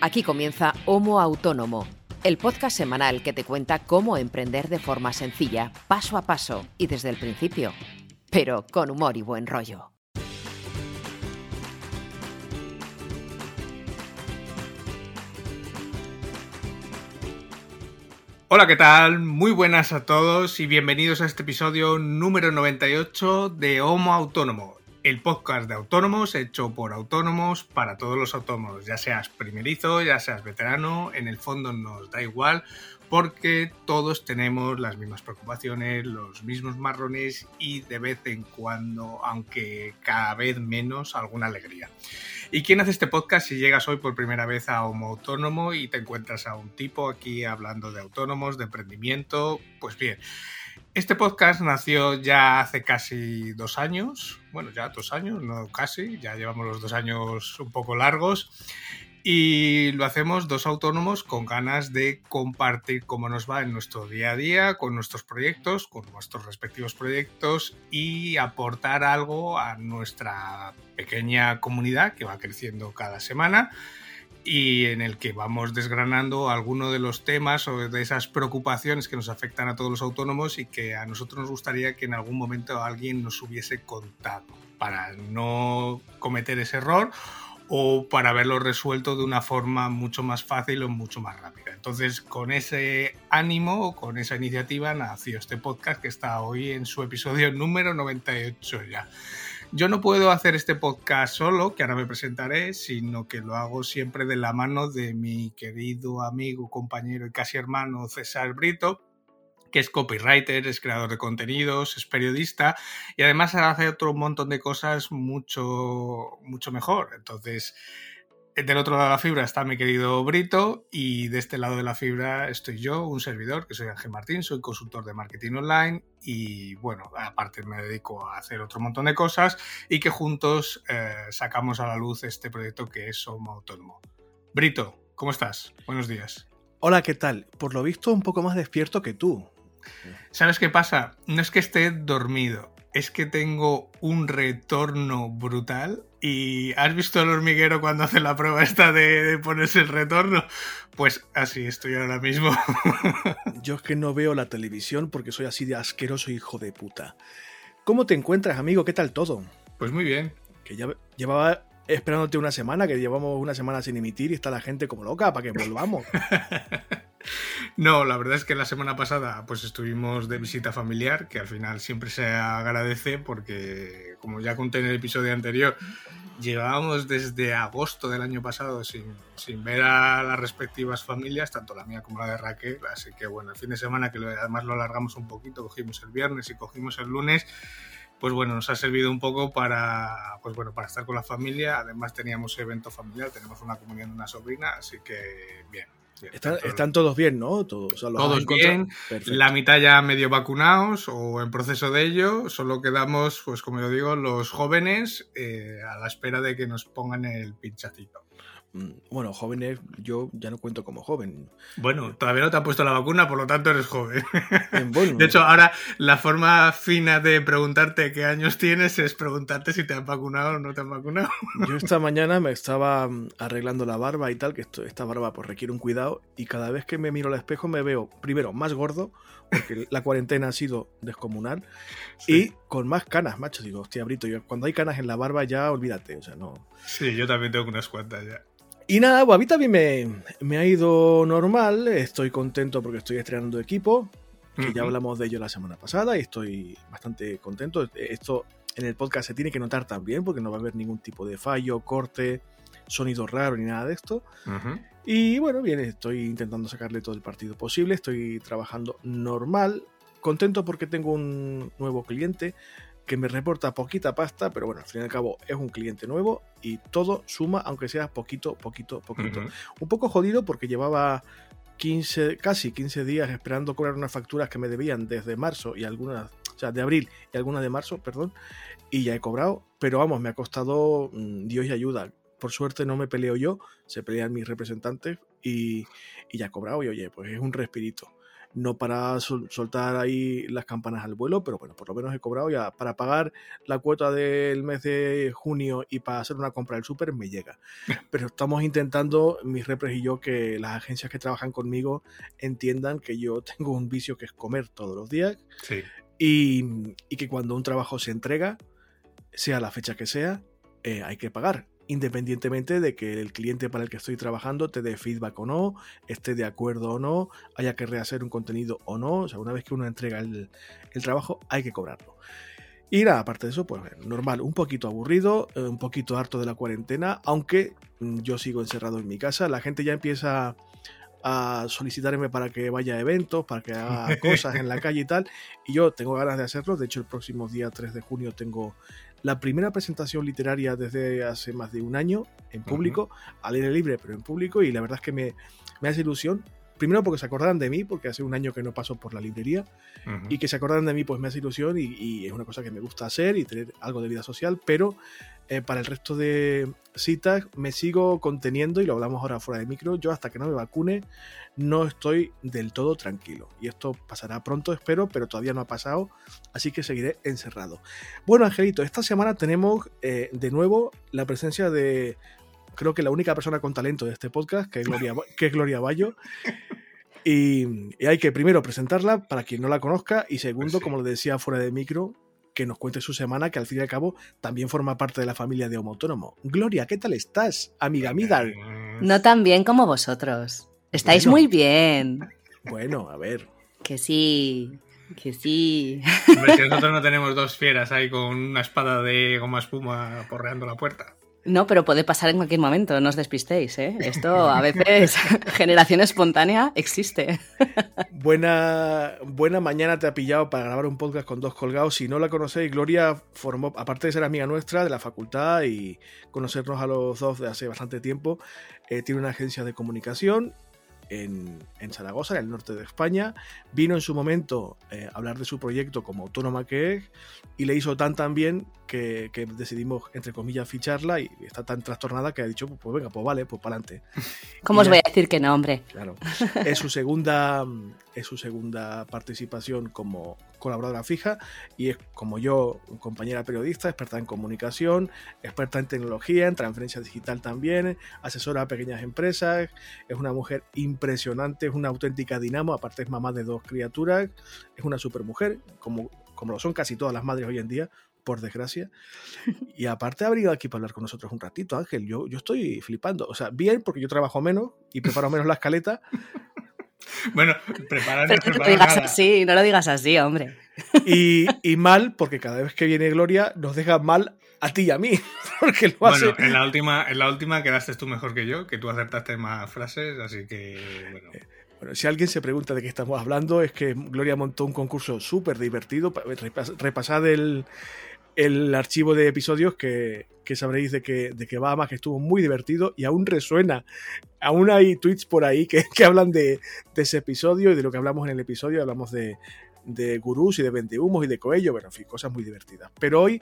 Aquí comienza Homo Autónomo, el podcast semanal que te cuenta cómo emprender de forma sencilla, paso a paso y desde el principio, pero con humor y buen rollo. Hola, ¿qué tal? Muy buenas a todos y bienvenidos a este episodio número 98 de Homo Autónomo, el podcast de autónomos hecho por autónomos para todos los autónomos, ya seas primerizo, ya seas veterano, en el fondo nos da igual porque todos tenemos las mismas preocupaciones, los mismos marrones y de vez en cuando, aunque cada vez menos, alguna alegría. ¿Y quién hace este podcast si llegas hoy por primera vez a Homo Autónomo y te encuentras a un tipo aquí hablando de autónomos, de emprendimiento? Pues bien, este podcast nació ya hace casi dos años, bueno, ya dos años, no casi, ya llevamos los dos años un poco largos. Y lo hacemos dos autónomos con ganas de compartir cómo nos va en nuestro día a día, con nuestros proyectos, con nuestros respectivos proyectos y aportar algo a nuestra pequeña comunidad que va creciendo cada semana y en el que vamos desgranando algunos de los temas o de esas preocupaciones que nos afectan a todos los autónomos y que a nosotros nos gustaría que en algún momento alguien nos hubiese contado para no cometer ese error o para haberlo resuelto de una forma mucho más fácil o mucho más rápida. Entonces, con ese ánimo, con esa iniciativa, nació este podcast que está hoy en su episodio número 98 ya. Yo no puedo hacer este podcast solo, que ahora me presentaré, sino que lo hago siempre de la mano de mi querido amigo, compañero y casi hermano César Brito, que es copywriter, es creador de contenidos, es periodista y además hace otro montón de cosas mucho, mucho mejor. Entonces, del otro lado de la fibra está mi querido Brito y de este lado de la fibra estoy yo, un servidor, que soy Ángel Martín, soy consultor de marketing online y bueno, aparte me dedico a hacer otro montón de cosas y que juntos eh, sacamos a la luz este proyecto que es Somos Autónomo. Brito, ¿cómo estás? Buenos días. Hola, ¿qué tal? Por lo visto un poco más despierto que tú. ¿Sabes qué pasa? No es que esté dormido, es que tengo un retorno brutal. ¿Y has visto el hormiguero cuando hace la prueba esta de, ponerse el retorno? Pues así estoy ahora mismo. Yo es que no veo la televisión porque soy así de asqueroso hijo de puta. ¿Cómo te encuentras, amigo? ¿Qué tal todo? Pues muy bien. Que ya llevaba esperándote una semana, que llevamos una semana sin emitir y está la gente como loca para que volvamos. No, la verdad es que la semana pasada pues estuvimos de visita familiar, que al final siempre se agradece porque, como ya conté en el episodio anterior, llevábamos desde agosto del año pasado sin, ver a las respectivas familias, tanto la mía como la de Raquel, así que bueno, el fin de semana que además lo alargamos un poquito, cogimos el viernes y cogimos el lunes, pues bueno, nos ha servido un poco para, pues bueno, para estar con la familia. Además teníamos evento familiar, tenemos una comunión de una sobrina, así que bien. Están, todos bien, ¿no? Todos, todos bien, la mitad ya medio vacunados o en proceso de ello, solo quedamos, pues como yo digo, los jóvenes eh, a la espera de que nos pongan el pinchacito. Mm, bueno, jóvenes, yo ya no cuento como joven. Bueno, todavía no te han puesto la vacuna, por lo tanto eres joven. de hecho, ahora la forma fina de preguntarte qué años tienes es preguntarte si te han vacunado o no te han vacunado. Yo esta mañana me estaba mm, arreglando la barba y tal, que esta barba pues requiere un cuidado, y cada vez que me miro al espejo me veo, primero, más gordo, porque la cuarentena ha sido descomunal, y con más canas, macho. Digo, hostia, Brito, cuando hay canas en la barba ya olvídate, o sea, no. Sí, yo también tengo unas cuantas ya. Y nada, pues a mí también me, ha ido normal. Estoy contento porque estoy estrenando equipo, que ya hablamos de ello la semana pasada y estoy bastante contento. Esto en el podcast se tiene que notar también porque no va a haber ningún tipo de fallo, corte, sonido raro ni nada de esto. Y bueno, bien, estoy intentando sacarle todo el partido posible. Estoy trabajando normal. Contento porque tengo un nuevo cliente que me reporta poquita pasta, pero bueno, al fin y al cabo es un cliente nuevo y todo suma, aunque sea poquito, poquito, poquito. Un poco jodido porque llevaba 15, casi 15 días esperando cobrar unas facturas que me debían desde marzo y algunas, o sea, de abril y algunas de marzo, perdón, y ya he cobrado, pero vamos, me ha costado mm, Dios y ayuda. Por suerte no me peleo yo, se pelean mis representantes y, y ya he cobrado y oye, pues es un respirito no para soltar ahí las campanas al vuelo, pero bueno, por lo menos he cobrado ya para pagar la cuota del mes de junio y para hacer una compra del súper me llega. Pero estamos intentando, mis repres y yo, que las agencias que trabajan conmigo entiendan que yo tengo un vicio que es comer todos los días y, que cuando un trabajo se entrega, sea la fecha que sea, eh, hay que pagar independientemente de que el cliente para el que estoy trabajando te dé feedback o no, esté de acuerdo o no, haya que rehacer un contenido o no. O sea, una vez que uno entrega el, trabajo, hay que cobrarlo. Y nada, aparte de eso, pues normal, un poquito aburrido, eh, un poquito harto de la cuarentena, aunque mm, yo sigo encerrado en mi casa, la gente ya empieza a solicitarme para que vaya a eventos, para que haga cosas en la calle y tal, y yo tengo ganas de hacerlo, de hecho el próximo día 3 de junio tengo la primera presentación literaria desde hace más de un año en público, al aire libre, pero en público, y la verdad es que me, me hace ilusión. Primero porque se acordaran de mí, porque hace un año que no paso por la librería, y que se acordaran de mí, pues me hace ilusión y, es una cosa que me gusta hacer y tener algo de vida social, pero eh, para el resto de citas me sigo conteniendo y lo hablamos ahora fuera de micro. Yo hasta que no me vacune no estoy del todo tranquilo. Y esto pasará pronto, espero, pero todavía no ha pasado, así que seguiré encerrado. Bueno, Angelito, esta semana tenemos eh, de nuevo la presencia de, creo que la única persona con talento de este podcast, que es Gloria, que es Gloria Bayo. Y, y, hay que primero presentarla para quien no la conozca y segundo, pues como lo decía fuera de micro, que nos cuente su semana, que al fin y al cabo también forma parte de la familia de Homo Autónomo. Gloria, ¿qué tal estás, amiga Midal? No tan bien como vosotros. Estáis muy bien. Bueno, a ver. Que sí, que sí. nosotros no tenemos dos fieras ahí con una espada de goma espuma porreando la puerta. No, pero puede pasar en cualquier momento, no os despistéis, ¿eh? Esto a veces, generación espontánea existe. Buena, buena mañana te ha pillado para grabar un podcast con dos colgados. Si no la conocéis, Gloria formó, aparte de ser amiga nuestra de la facultad y conocernos a los dos de hace bastante tiempo, eh, tiene una agencia de comunicación en, Zaragoza, en el norte de España. Vino en su momento eh, a hablar de su proyecto como autónoma que es y le hizo tan tan bien que, decidimos, entre comillas, ficharla y está tan trastornada que ha dicho, pues, venga, pues vale, pues para adelante. ¿Cómo os voy a decir que no, hombre? Claro. Es su segunda, es su segunda participación como colaboradora fija y es como yo, compañera periodista, experta en comunicación, experta en tecnología, en transferencia digital también, asesora a pequeñas empresas, es una mujer impresionante, es una auténtica dinamo, aparte es mamá de dos criaturas, es una supermujer, como, como lo son casi todas las madres hoy en día, por desgracia. Y aparte ha venido aquí para hablar con nosotros un ratito, Ángel. Yo, yo estoy flipando. O sea, bien, porque yo trabajo menos y preparo menos la escaleta. Bueno, preparar no, lo digas así, no lo digas así, hombre. Y, y, mal, porque cada vez que viene Gloria nos deja mal a ti y a mí. Porque lo bueno, en la última, en la última quedaste tú mejor que yo, que tú acertaste más frases, así que bueno. Eh, bueno, si alguien se pregunta de qué estamos hablando, es que Gloria montó un concurso súper divertido. Repasad el, el archivo de episodios que, sabréis de que, de que va más, que estuvo muy divertido y aún resuena. Aún hay tweets por ahí que, hablan de, ese episodio y de lo que hablamos en el episodio. Hablamos de, de gurús y de vendehumos y de coello, bueno, en fin, cosas muy divertidas. Pero hoy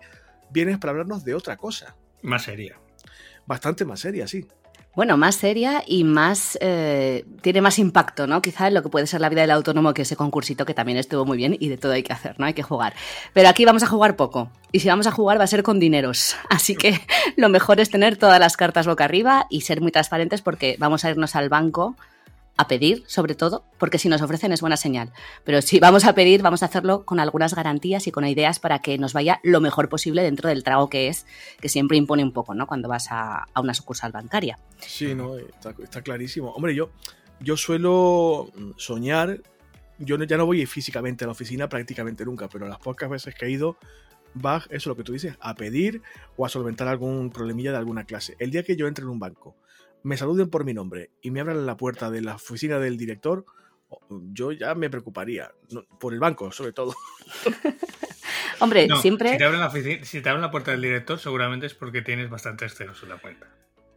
vienes para hablarnos de otra cosa. Más seria. Bastante más seria, sí bueno, más seria y más eh, tiene más impacto, ¿no? Quizá en lo que puede ser la vida del autónomo, que ese concursito que también estuvo muy bien y de todo hay que hacer, ¿no? Hay que jugar. Pero aquí vamos a jugar poco. Y si vamos a jugar va a ser con dineros. Así que lo mejor es tener todas las cartas boca arriba y ser muy transparentes porque vamos a irnos al banco a pedir, sobre todo, porque si nos ofrecen es buena señal. Pero si vamos a pedir, vamos a hacerlo con algunas garantías y con ideas para que nos vaya lo mejor posible dentro del trago que es, que siempre impone un poco, ¿no? Cuando vas a, una sucursal bancaria. Sí, no, está, clarísimo. Hombre, yo, yo suelo soñar, yo ya no voy físicamente a la oficina prácticamente nunca, pero las pocas veces que he ido, vas, eso es lo que tú dices, a pedir o a solventar algún problemilla de alguna clase. El día que yo entre en un banco, me saluden por mi nombre y me abran la puerta de la oficina del director, yo ya me preocuparía, por el banco sobre todo. Hombre, siempre... Si te, abren la si te abren la puerta del director, seguramente es porque tienes bastantes ceros en la cuenta.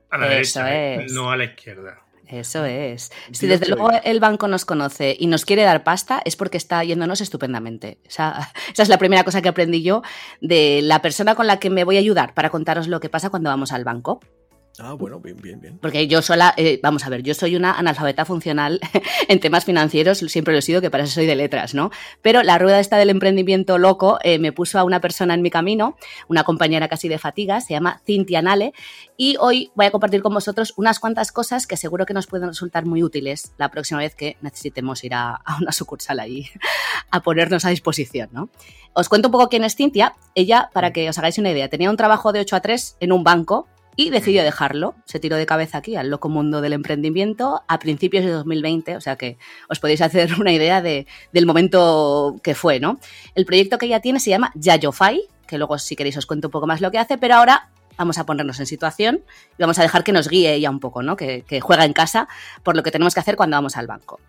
A la derecha, ¿eh? no a la izquierda. Eso es. Si desde luego el banco nos conoce y nos quiere dar pasta, es porque está yéndonos estupendamente. esa es la primera cosa que aprendí yo de la persona con la que me voy a ayudar para contaros lo que pasa cuando vamos al banco. Ah, bueno, bien, bien, bien. Porque yo sola, eh, vamos a ver, yo soy una analfabeta funcional en temas financieros, siempre lo he sido, que para eso soy de letras, ¿no? Pero la rueda esta del emprendimiento loco eh, me puso a una persona en mi camino, una compañera casi de fatiga, se llama Cintia Nale, y hoy voy a compartir con vosotros unas cuantas cosas que seguro que nos pueden resultar muy útiles la próxima vez que necesitemos ir a, a una sucursal ahí a ponernos a disposición, ¿no? Os cuento un poco quién es Cintia. Ella, para que os hagáis una idea, tenía un trabajo de 8 a 3 en un banco y decidió dejarlo. Se tiró de cabeza aquí al loco mundo del emprendimiento a principios de 2020, o sea que os podéis hacer una idea de, del momento que fue, ¿no? El proyecto que ella tiene se llama Yayofy, que luego si queréis os cuento un poco más lo que hace, pero ahora vamos a ponernos en situación y vamos a dejar que nos guíe ella un poco, ¿no? Que, que juega en casa por lo que tenemos que hacer cuando vamos al banco.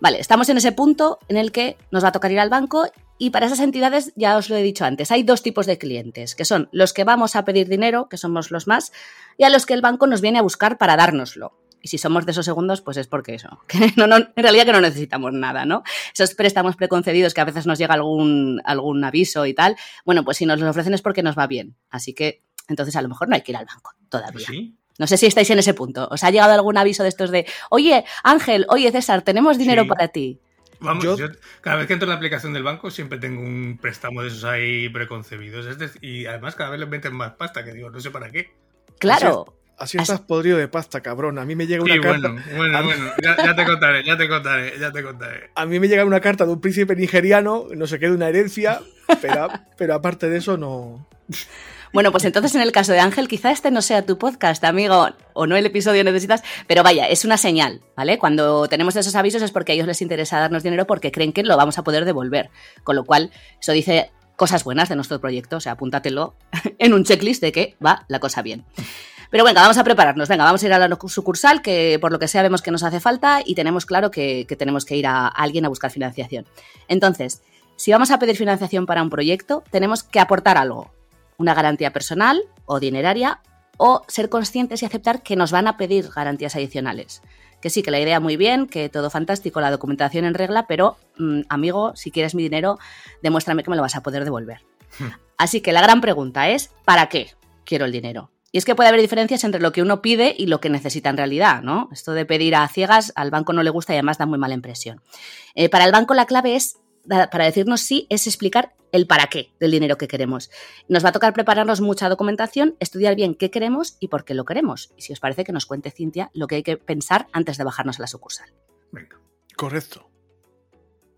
Vale, estamos en ese punto en el que nos va a tocar ir al banco y para esas entidades, ya os lo he dicho antes, hay dos tipos de clientes, que son los que vamos a pedir dinero, que somos los más, y a los que el banco nos viene a buscar para dárnoslo. Y si somos de esos segundos, pues es porque eso, que no, no, en realidad que no necesitamos nada, ¿no? Esos préstamos preconcebidos que a veces nos llega algún, algún aviso y tal, bueno, pues si nos los ofrecen es porque nos va bien. Así que entonces a lo mejor no hay que ir al banco todavía. ¿Sí? No sé si estáis en ese punto. ¿Os ha llegado algún aviso de estos de, oye, Ángel, oye, César, tenemos dinero Sí. para ti? Vamos, Yo- yo, cada vez que entro en la aplicación del banco siempre tengo un préstamo de esos ahí preconcebidos. Es decir, y además cada vez les meten más pasta, que digo, no sé para qué. Claro. Así estás podrido de pasta, cabrón. A mí me llega una Sí, carta. bueno, bueno, bueno, ya, ya te contaré, ya te contaré, ya te contaré. A mí me llega una carta de un príncipe nigeriano, no sé qué, de una herencia, pero, pero aparte de eso no. Bueno, pues entonces en el caso de Ángel, quizá este no sea tu podcast, amigo, o no el episodio necesitas, pero vaya, es una señal, ¿vale? Cuando tenemos esos avisos es porque a ellos les interesa darnos dinero porque creen que lo vamos a poder devolver. Con lo cual, eso dice cosas buenas de nuestro proyecto, o sea, apúntatelo en un checklist de que va la cosa bien. Pero venga, vamos a prepararnos. Venga, vamos a ir a la sucursal, que por lo que sea vemos que nos hace falta y tenemos claro que, que tenemos que ir a, a alguien a buscar financiación. Entonces, si vamos a pedir financiación para un proyecto, tenemos que aportar algo. Una garantía personal o dineraria o ser conscientes y aceptar que nos van a pedir garantías adicionales. Que sí, que la idea muy bien, que todo fantástico, la documentación en regla, pero mm, amigo, si quieres mi dinero, demuéstrame que me lo vas a poder devolver. Así que la gran pregunta es, ¿para qué quiero el dinero? Y es que puede haber diferencias entre lo que uno pide y lo que necesita en realidad, ¿no? Esto de pedir a ciegas al banco no le gusta y además da muy mala impresión. Eh, para el banco la clave es, para decirnos sí, es explicar el para qué del dinero que queremos. Nos va a tocar prepararnos mucha documentación, estudiar bien qué queremos y por qué lo queremos. Y si os parece que nos cuente Cintia lo que hay que pensar antes de bajarnos a la sucursal. Venga. Correcto.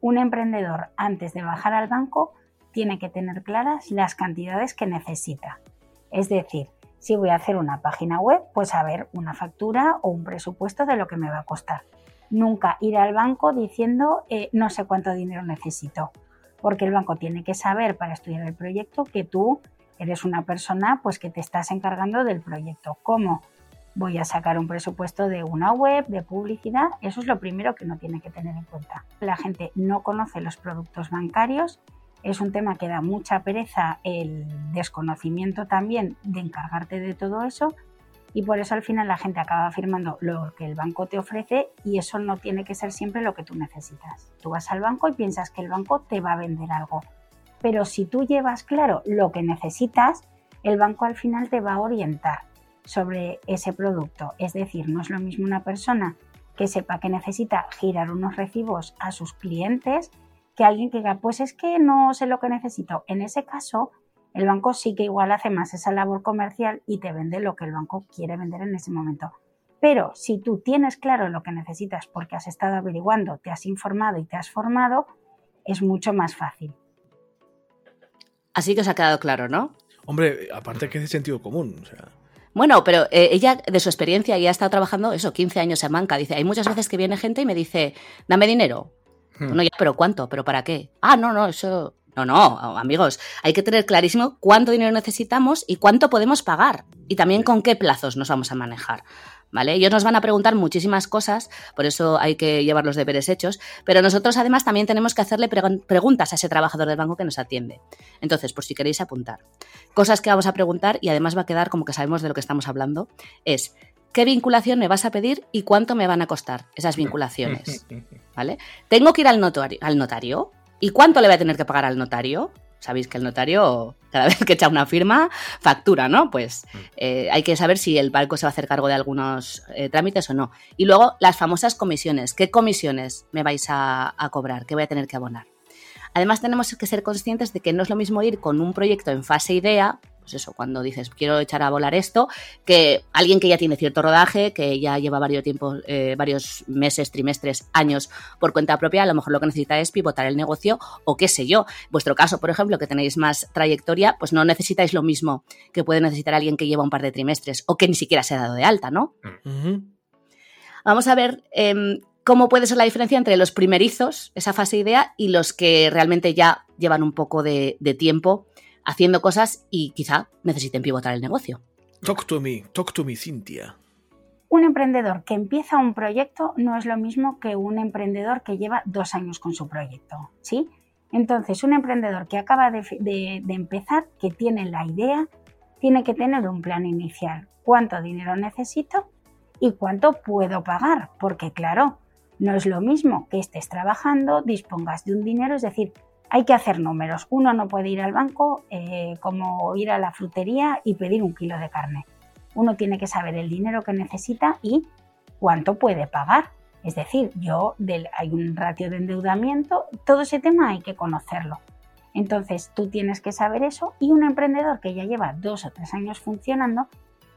Un emprendedor antes de bajar al banco tiene que tener claras las cantidades que necesita. Es decir, si voy a hacer una página web, pues saber una factura o un presupuesto de lo que me va a costar. Nunca ir al banco diciendo eh, no sé cuánto dinero necesito, porque el banco tiene que saber para estudiar el proyecto que tú eres una persona pues que te estás encargando del proyecto. ¿Cómo? Voy a sacar un presupuesto de una web, de publicidad, eso es lo primero que uno tiene que tener en cuenta. La gente no conoce los productos bancarios, es un tema que da mucha pereza el desconocimiento también de encargarte de todo eso y por eso al final la gente acaba firmando lo que el banco te ofrece y eso no tiene que ser siempre lo que tú necesitas. Tú vas al banco y piensas que el banco te va a vender algo, pero si tú llevas claro lo que necesitas, el banco al final te va a orientar sobre ese producto. Es decir, no es lo mismo una persona que sepa que necesita girar unos recibos a sus clientes que alguien que diga, pues es que no sé lo que necesito. En ese caso, el banco sí que igual hace más esa labor comercial y te vende lo que el banco quiere vender en ese momento. Pero si tú tienes claro lo que necesitas porque has estado averiguando, te has informado y te has formado, es mucho más fácil. Así que os ha quedado claro, ¿no? Hombre, aparte que es de sentido común. O sea, Bueno, pero eh, ella, de su experiencia, ya ha estado trabajando eso, 15 años en banca. Dice, hay muchas veces que viene gente y me dice, dame dinero. Hmm. Bueno, ya, pero ¿cuánto? ¿Pero para qué? Ah, no, no, eso. No, no, amigos, hay que tener clarísimo cuánto dinero necesitamos y cuánto podemos pagar. Y también con qué plazos nos vamos a manejar. ¿Vale? Ellos nos van a preguntar muchísimas cosas, por eso hay que llevar los deberes hechos, pero nosotros además también tenemos que hacerle pregun- preguntas a ese trabajador del banco que nos atiende. Entonces, por si queréis apuntar, cosas que vamos a preguntar y además va a quedar como que sabemos de lo que estamos hablando, es ¿qué vinculación me vas a pedir y cuánto me van a costar esas vinculaciones? ¿Vale? ¿Tengo que ir al notario, al notario? ¿Y cuánto le voy a tener que pagar al notario? Sabéis que el notario, cada vez que echa una firma, factura, ¿no? Pues Mm. eh, hay que saber si el banco se va a hacer cargo de algunos eh, trámites o no. Y luego las famosas comisiones. ¿Qué comisiones me vais a, a cobrar? ¿Qué voy a tener que abonar? Además, tenemos que ser conscientes de que no es lo mismo ir con un proyecto en fase idea, pues eso, cuando dices quiero echar a volar esto, que alguien que ya tiene cierto rodaje, que ya lleva varios tiempos, eh, varios meses, trimestres, años por cuenta propia, a lo mejor lo que necesita es pivotar el negocio o qué sé yo. Vuestro caso, por ejemplo, que tenéis más trayectoria, pues no necesitáis lo mismo que puede necesitar alguien que lleva un par de trimestres o que ni siquiera se ha dado de alta, ¿no? Ujú. Vamos a ver em, cómo puede ser la diferencia entre los primerizos, esa fase idea, y los que realmente ya llevan un poco de, de tiempo haciendo cosas y quizá necesiten pivotar el negocio. Talk to me, talk to me, Cintia. Un emprendedor que empieza un proyecto no es lo mismo que un emprendedor que lleva dos años con su proyecto, ¿sí? Entonces, un emprendedor que acaba de, de- de empezar, que tiene la idea, tiene que tener un plan inicial. ¿Cuánto dinero necesito y cuánto puedo pagar? Porque, claro, no es lo mismo que estés trabajando, dispongas de un dinero, es decir, hay que hacer números. Uno no puede ir al banco eh, como ir a la frutería y pedir un kilo de carne uno tiene que saber el dinero que necesita y cuánto puede pagar. Es decir, yo del, hay un ratio de endeudamiento, todo ese tema hay que conocerlo. Entonces tú tienes que saber eso y un emprendedor que ya lleva dos o tres años funcionando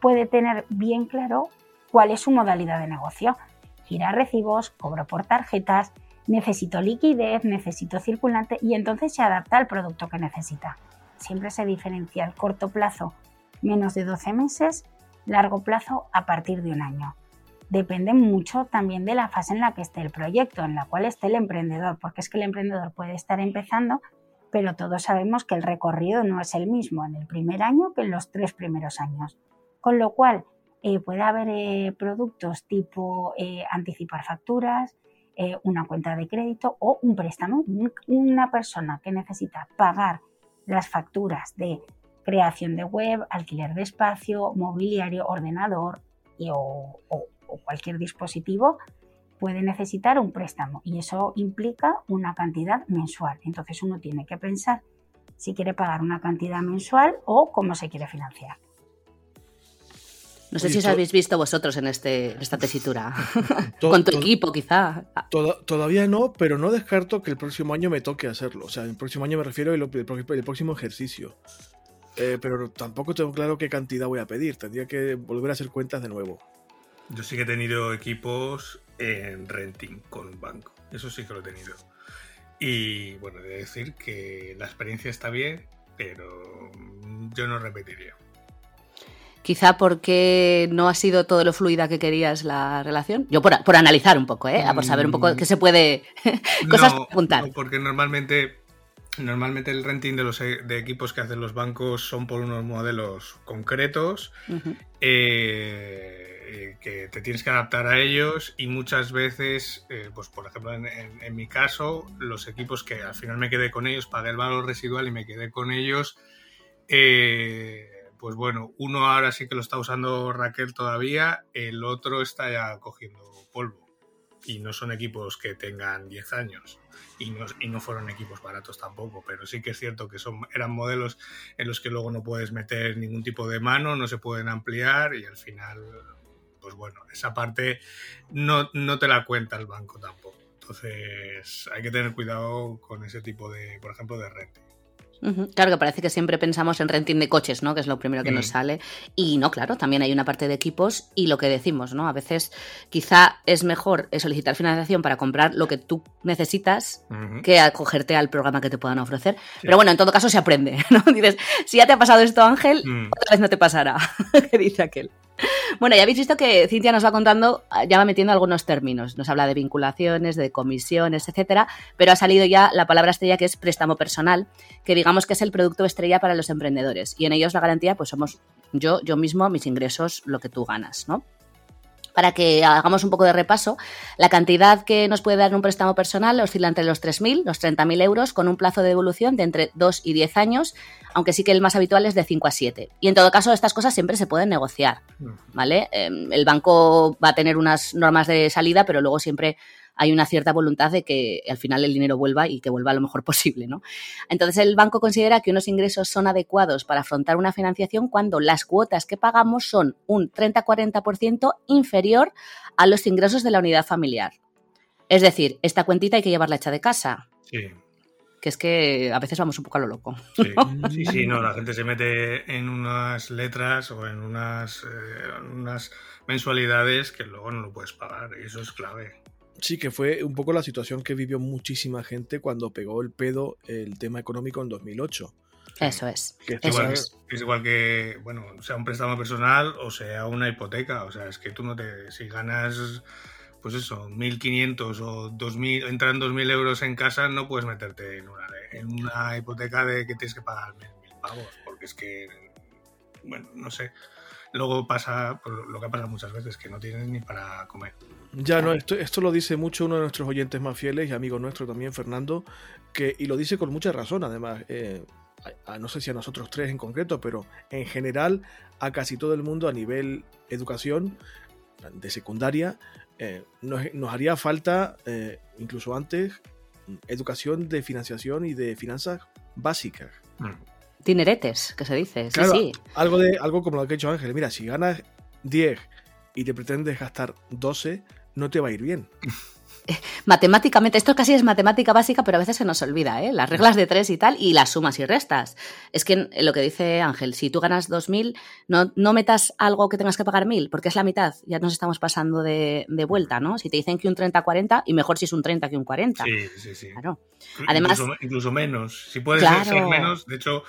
puede tener bien claro cuál es su modalidad de negocio. Girar recibos, cobro por tarjetas, necesito liquidez, necesito circulante y entonces se adapta al producto que necesita. Siempre se diferencia el corto plazo menos de 12 meses, largo plazo a partir de un año. Depende mucho también de la fase en la que esté el proyecto, en la cual esté el emprendedor, porque es que el emprendedor puede estar empezando, pero todos sabemos que el recorrido no es el mismo en el primer año que en los tres primeros años. Con lo cual, eh, puede haber eh, productos tipo eh, anticipar facturas, eh, una cuenta de crédito o un préstamo. Un- Una persona que necesita pagar las facturas de creación de web, alquiler de espacio, mobiliario, ordenador y, o cualquier dispositivo puede necesitar un préstamo y eso implica una cantidad mensual. Entonces uno tiene que pensar si quiere pagar una cantidad mensual o cómo se quiere financiar. No sé Oye, si os habéis visto vosotros en, este, en esta tesitura. Con tu equipo, quizá. toda- todavía no, pero no descarto que el próximo año me toque hacerlo. O sea, el próximo año me refiero al el próximo ejercicio. Eh, pero tampoco tengo claro qué cantidad voy a pedir. Tendría que volver a hacer cuentas de nuevo. Yo sí que he tenido equipos en renting con un banco. Eso sí que lo he tenido. Y bueno, he de decir que la experiencia está bien, pero yo no repetiría. Quizá porque no ha sido todo lo fluida que querías la relación. Yo por, por analizar un poco, ¿eh? Por saber un poco qué se puede... Cosas No, apuntar. no, porque normalmente, normalmente el renting de los e- de equipos que hacen los bancos son por unos modelos concretos eh, eh, que te tienes que adaptar a ellos y muchas veces, eh, pues por ejemplo en, en- en mi caso, los equipos que al final me quedé con ellos, pagué el valor residual y me quedé con ellos, eh, pues bueno, uno ahora sí que lo está usando Raquel todavía, el otro está ya cogiendo polvo y no son equipos que tengan 10 años. Y no, y no fueron equipos baratos tampoco, pero sí que es cierto que son, eran modelos en los que luego no puedes meter ningún tipo de mano, no se pueden ampliar y al final, pues bueno, esa parte no, no te la cuenta el banco tampoco. Entonces hay que tener cuidado con ese tipo de, por ejemplo, de Claro que parece que siempre pensamos en renting de coches, ¿no? Que es lo primero que Mm. nos sale. Y no, claro, también hay una parte de equipos y lo que decimos, ¿no? A veces quizá es mejor eh, solicitar financiación para comprar lo que tú necesitas que acogerte al programa que te puedan ofrecer. Pero bueno, en todo caso se aprende, ¿no? Dices, si ya te ha pasado esto, Ángel, Mm. otra vez no te pasará, que dice aquel. Bueno, ya habéis visto que Cintia nos va contando, ya va metiendo algunos términos. Nos habla de vinculaciones, de comisiones, etcétera, pero ha salido ya la palabra estrella que es préstamo personal, que digamos que es el producto estrella para los emprendedores. Y en ellos la garantía, pues somos yo, yo mismo, mis ingresos, lo que tú ganas, ¿no? Para que hagamos un poco de repaso, la cantidad que nos puede dar un préstamo personal oscila entre los 3.000, los 30.000 euros, con un plazo de devolución de entre 2 y 10 años, aunque sí que el más habitual es de 5 a 7. Y en todo caso, estas cosas siempre se pueden negociar. ¿vale? Eh, el banco va a tener unas normas de salida, pero luego siempre hay una cierta voluntad de que al final el dinero vuelva y que vuelva lo mejor posible, ¿no? Entonces el banco considera que unos ingresos son adecuados para afrontar una financiación cuando las cuotas que pagamos son un 30-40% inferior a los ingresos de la unidad familiar. Es decir, esta cuentita hay que llevarla hecha de casa. Sí. Que es que a veces vamos un poco a lo loco. Sí, sí, sí, no, la gente se mete en unas letras o en unas, eh, unas mensualidades que luego no lo puedes pagar y eso es clave. Sí, que fue un poco la situación que vivió muchísima gente cuando pegó el pedo el tema económico en 2008. Eso es. Que Es Eso igual, es. es igual que, bueno, sea un préstamo personal o sea una hipoteca. O sea, es que tú no te. Si ganas, pues eso, 1.500 o 2.000, entran 2.000 euros en casa, no puedes meterte en una, en una hipoteca de que tienes que pagar 1.000 pavos. Porque es que, bueno, no sé. Luego pasa pues, lo que pasa muchas veces, que no tienes ni para comer. Ya, no, esto, esto lo dice mucho uno de nuestros oyentes más fieles y amigo nuestro también, Fernando, que, y lo dice con mucha razón, además. eh, a- a- no sé si a nosotros tres en concreto, pero en general a casi todo el mundo a nivel educación de secundaria, eh, nos, nos haría falta, eh, incluso antes, educación de financiación y de finanzas básicas. Mm. Dineretes, que se dice. Sí, Claro, sí. Algo, de, algo como lo que ha dicho Ángel. Mira, si ganas 10 y te pretendes gastar 12, no te va a ir bien. Matemáticamente, esto casi es matemática básica, pero a veces se nos olvida, ¿eh? Las reglas de tres y tal, y las sumas y restas. Es que lo que dice Ángel, si tú ganas 2.000, no, no metas algo que tengas que pagar 1.000, porque es la mitad. Ya nos estamos pasando de, de vuelta, ¿no? Si te dicen que un 30-40, y mejor si es un 30 que un 40. Sí, sí, sí. Claro. Además- incluso, incluso menos. Si puedes Claro. ser menos, de hecho,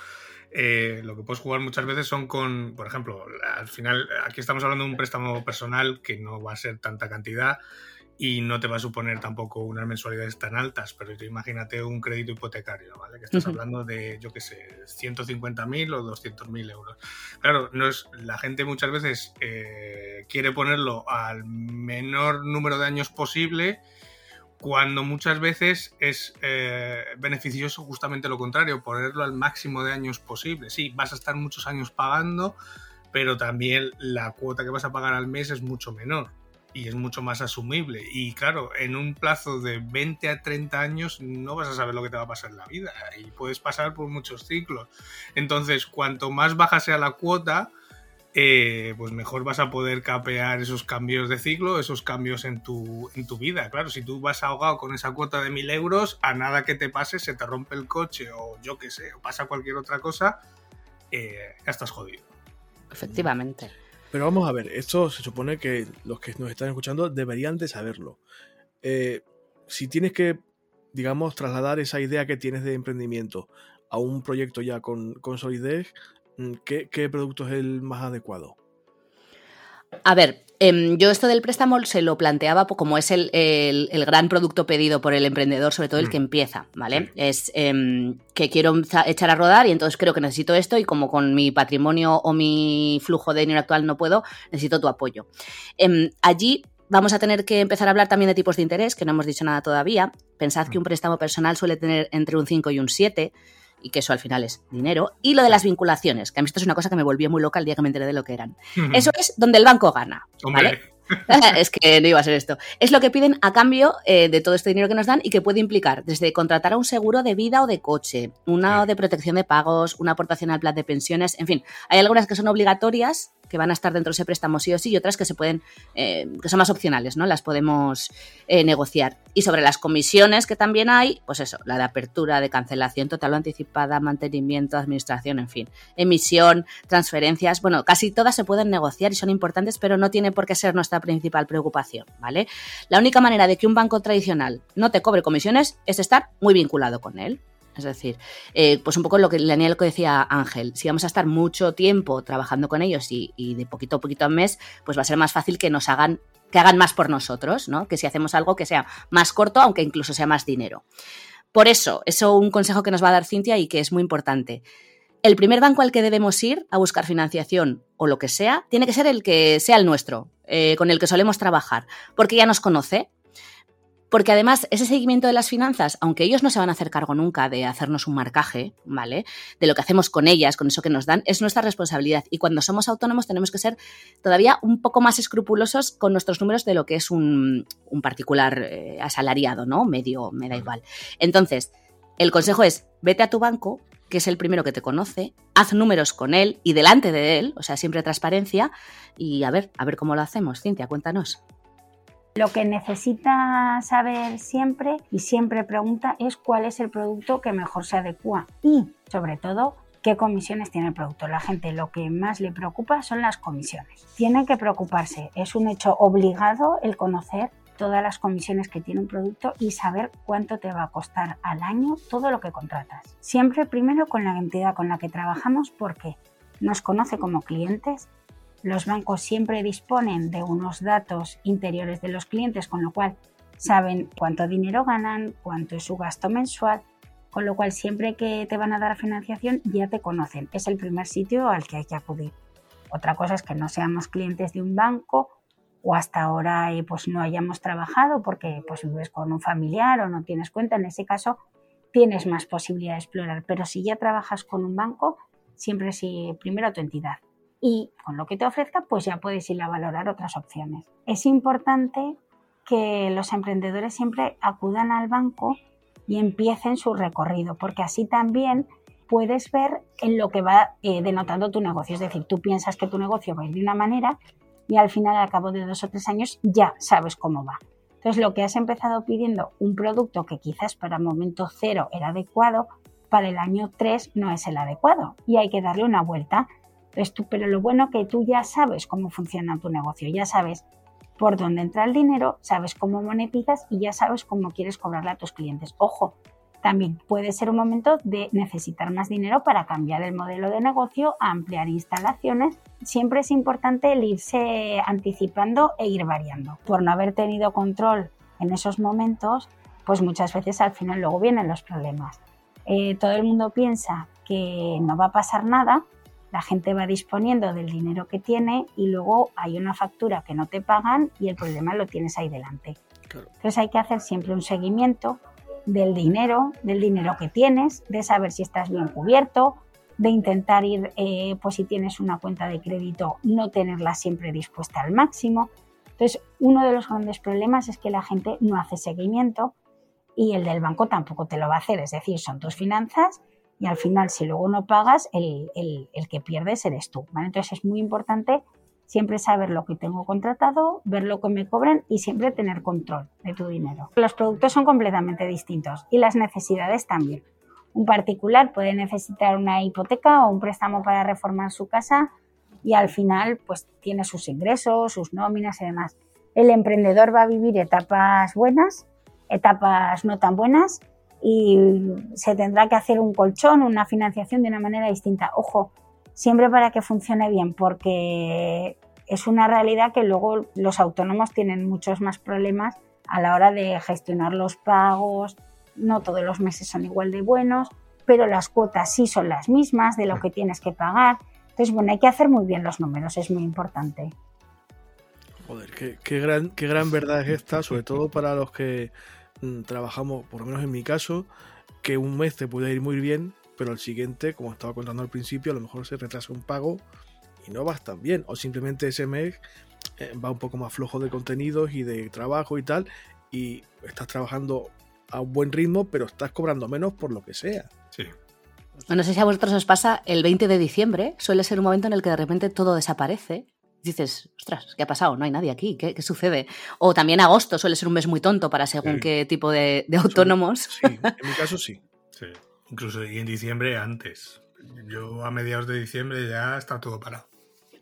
eh, lo que puedes jugar muchas veces son con, por ejemplo, al final, aquí estamos hablando de un préstamo personal que no va a ser tanta cantidad y no te va a suponer tampoco unas mensualidades tan altas, pero imagínate un crédito hipotecario, ¿vale? Que estás hablando de, yo qué sé, 150.000 o 200.000 euros. Claro, no es, la gente muchas veces eh, quiere ponerlo al menor número de años posible cuando muchas veces es eh, beneficioso justamente lo contrario, ponerlo al máximo de años posible. Sí, vas a estar muchos años pagando, pero también la cuota que vas a pagar al mes es mucho menor y es mucho más asumible. Y claro, en un plazo de 20 a 30 años no vas a saber lo que te va a pasar en la vida y puedes pasar por muchos ciclos. Entonces, cuanto más baja sea la cuota, eh, pues mejor vas a poder capear esos cambios de ciclo, esos cambios en tu, en tu vida. Claro, si tú vas ahogado con esa cuota de mil euros, a nada que te pase, se te rompe el coche o yo qué sé, o pasa cualquier otra cosa, eh, ya estás jodido. Efectivamente. Pero vamos a ver, esto se supone que los que nos están escuchando deberían de saberlo. Eh, si tienes que, digamos, trasladar esa idea que tienes de emprendimiento a un proyecto ya con, con solidez, mm, ¿qué, qué producto es el más adecuado? A ver, em, yo esto del préstamo se lo planteaba como es el, el- el gran producto pedido por el emprendedor, sobre todo el Mm. que empieza, ¿vale? Es em, que quiero echar a rodar y entonces creo que necesito esto y como con mi patrimonio o mi flujo de dinero actual no puedo, necesito tu apoyo. Em, allí vamos a tener que empezar a hablar también de tipos de interés, que no hemos dicho nada todavía. Pensad que un préstamo personal suele tener entre un 5 y un 7 y que eso al final es dinero. Y lo de las vinculaciones, que a mí esto es una cosa que me volvió muy loca el día que me enteré de lo que eran. Eso es donde el banco gana. Hombre. es que no iba a ser esto. Es lo que piden a cambio eh, de todo este dinero que nos dan y que puede implicar desde contratar a un seguro de vida o de coche, una Sí. de protección de pagos, una aportación al plan de pensiones, en fin, hay algunas que son obligatorias que van a estar dentro de ese préstamo sí o sí y otras que se pueden, eh, que son más opcionales, ¿no? Las podemos eh, negociar. Y sobre las comisiones que también hay, pues eso, la de apertura, de cancelación total o anticipada, mantenimiento, administración, en fin, emisión, transferencias, bueno, casi todas se pueden negociar y son importantes, pero no tiene por qué ser nuestra principal preocupación, ¿vale? La única manera de que un banco tradicional no te cobre comisiones es estar muy vinculado con él. Es decir, eh, pues un poco lo que lo que decía Ángel, si vamos a estar mucho tiempo trabajando con ellos y, y de poquito a poquito al mes, pues va a ser más fácil que nos hagan, que hagan más por nosotros, ¿no? Que si hacemos algo que sea más corto, aunque incluso sea más dinero. Por eso, eso un consejo que nos va a dar Cintia y que es muy importante. El primer banco al que debemos ir a buscar financiación o lo que sea, tiene que ser el que sea el nuestro, eh, con el que solemos trabajar, porque ya nos conoce. Porque además, ese seguimiento de las finanzas, aunque ellos no se van a hacer cargo nunca de hacernos un marcaje, ¿vale? De lo que hacemos con ellas, con eso que nos dan, es nuestra responsabilidad. Y cuando somos autónomos tenemos que ser todavía un poco más escrupulosos con nuestros números de lo que es un, particular eh, asalariado, ¿no? Medio, me da igual. Entonces, el consejo es, vete a tu banco, que es el primero que te conoce, haz números con él y delante de él, o sea, siempre transparencia, y a ver, a ver cómo lo hacemos. Cintia, cuéntanos. Lo que necesita saber siempre y siempre pregunta es cuál es el producto que mejor se adecua y, sobre todo, qué comisiones tiene el producto. La gente lo que más le preocupa son las comisiones. Tiene que preocuparse, es un hecho obligado el conocer todas las comisiones que tiene un producto y saber cuánto te va a costar al año todo lo que contratas. Siempre primero con la entidad con la que trabajamos porque nos conoce como clientes, los bancos siempre disponen de unos datos interiores de los clientes, con lo cual saben cuánto dinero ganan, cuánto es su gasto mensual, con lo cual siempre que te van a dar financiación ya te conocen. Es el primer sitio al que hay que acudir. Otra cosa es que no seamos clientes de un banco o hasta ahora eh, pues no hayamos trabajado porque pues vives con un familiar o no tienes cuenta. En ese caso tienes más posibilidad de explorar. Pero si ya trabajas con un banco, siempre sí, primero tu entidad y con lo que te ofrezca, pues ya puedes ir a valorar otras opciones. Es importante que los emprendedores siempre acudan al banco y empiecen su recorrido, porque así también puedes ver en lo que va eh, denotando tu negocio. Es decir, tú piensas que tu negocio va a ir de una manera y al final, al cabo de dos o tres años, ya sabes cómo va. Entonces, lo que has empezado pidiendo, un producto que quizás para el momento cero era adecuado, para el año tres no es el adecuado y hay que darle una vuelta pero lo bueno que tú ya sabes cómo funciona tu negocio, ya sabes por dónde entra el dinero, sabes cómo monetizas y ya sabes cómo quieres cobrarle a tus clientes. Ojo, también puede ser un momento de necesitar más dinero para cambiar el modelo de negocio, ampliar instalaciones. Siempre es importante el irse anticipando e ir variando. Por no haber tenido control en esos momentos, pues muchas veces al final luego vienen los problemas. Eh, todo el mundo piensa que no va a pasar nada, la gente va disponiendo del dinero que tiene y luego hay una factura que no te pagan y el problema lo tienes ahí delante. Entonces hay que hacer siempre un seguimiento del dinero, del dinero que tienes, de saber si estás bien cubierto, de intentar ir, eh, pues si tienes una cuenta de crédito, no tenerla siempre dispuesta al máximo. Entonces, uno de los grandes problemas es que la gente no hace seguimiento y el del banco tampoco te lo va a hacer. Es decir, son tus finanzas y al final si luego no pagas, el, que pierdes eres tú. Entonces es muy importante siempre saber lo que tengo contratado, ver lo que me cobran y siempre tener control de tu dinero. Los productos son completamente distintos y las necesidades también. Un particular puede necesitar una hipoteca o un préstamo para reformar su casa y al final pues tiene sus ingresos, sus nóminas y demás. El emprendedor va a vivir etapas buenas, etapas no tan buenas y se tendrá que hacer un colchón, una financiación de una manera distinta. Ojo, siempre para que funcione bien, porque es una realidad que luego los autónomos tienen muchos más problemas a la hora de gestionar los pagos, no todos los meses son igual de buenos, pero las cuotas sí son las mismas de lo que tienes que pagar. Entonces, bueno, hay que hacer muy bien los números, es muy importante. Joder, qué, gran, qué gran verdad es esta, sobre todo para los que Mm, trabajamos, por lo menos en mi caso, que un mes te puede ir muy bien, pero el siguiente, como estaba contando al principio, a lo mejor se retrasa un pago y no vas tan bien. O simplemente ese mes eh, va un poco más flojo de contenidos y de trabajo y tal, y estás trabajando a un buen ritmo, pero estás cobrando menos por lo que sea. Sí. No sé si a vosotros os pasa, el 20 de diciembre suele ser un momento en el que de repente todo desaparece dices, ostras, ¿qué ha pasado? No hay nadie aquí, ¿qué, sucede? O también agosto suele ser un mes muy tonto para según qué tipo de, autónomos. Sí, en mi caso sí. Sí, incluso y en diciembre antes. Yo a mediados de diciembre ya está todo parado.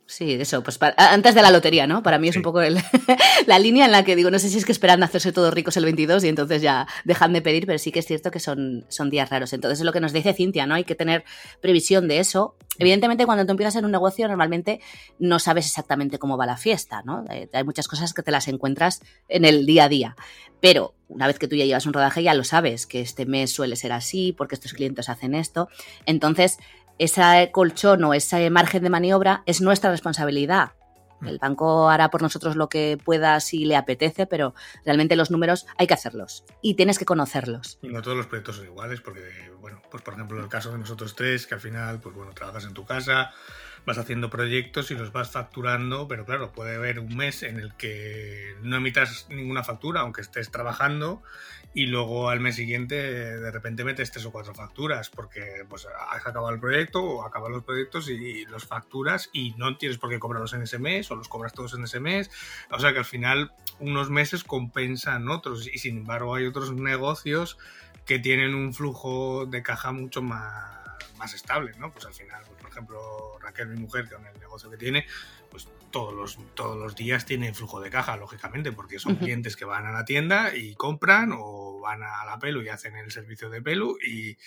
Sí, eso, pues antes de la lotería, ¿no? Para mí es un poco la línea en la que digo, no sé si es que esperan hacerse todos ricos el 22 y entonces ya dejan de pedir, pero sí que es cierto que son, son días raros. Entonces es lo que nos dice Cintia, ¿no? Hay que tener previsión de eso. Evidentemente, cuando tú empiezas en un negocio, normalmente no sabes exactamente cómo va la fiesta, ¿no? Eh, hay muchas cosas que te las encuentras en el día a día. Pero una vez que tú ya llevas un rodaje, ya lo sabes, que este mes suele ser así, porque estos clientes hacen esto. Entonces, ese colchón o ese margen de maniobra es nuestra responsabilidad. El banco hará por nosotros lo que pueda si le apetece, pero realmente los números hay que hacerlos y tienes que conocerlos. Y no todos los proyectos son iguales, porque, bueno, pues por ejemplo, en el caso de nosotros tres, que al final, pues bueno, trabajas en tu casa, vas haciendo proyectos y los vas facturando, pero claro, puede haber un mes en el que no emitas ninguna factura, aunque estés trabajando, y luego al mes siguiente de repente metes tres o cuatro facturas, porque pues has acabado el proyecto o acaban los proyectos y los facturas y no tienes por qué cobrarlos en ese mes o los cobras todos en ese mes. O sea que al final unos meses compensan otros y sin embargo hay otros negocios que tienen un flujo de caja mucho más, más estable, ¿no? Pues al final ejemplo, Raquel, mi mujer, con el negocio que tiene, pues todos los, todos los días tiene flujo de caja, lógicamente, porque son clientes que van a la tienda y compran o van a la pelo y hacen el servicio de pelo y,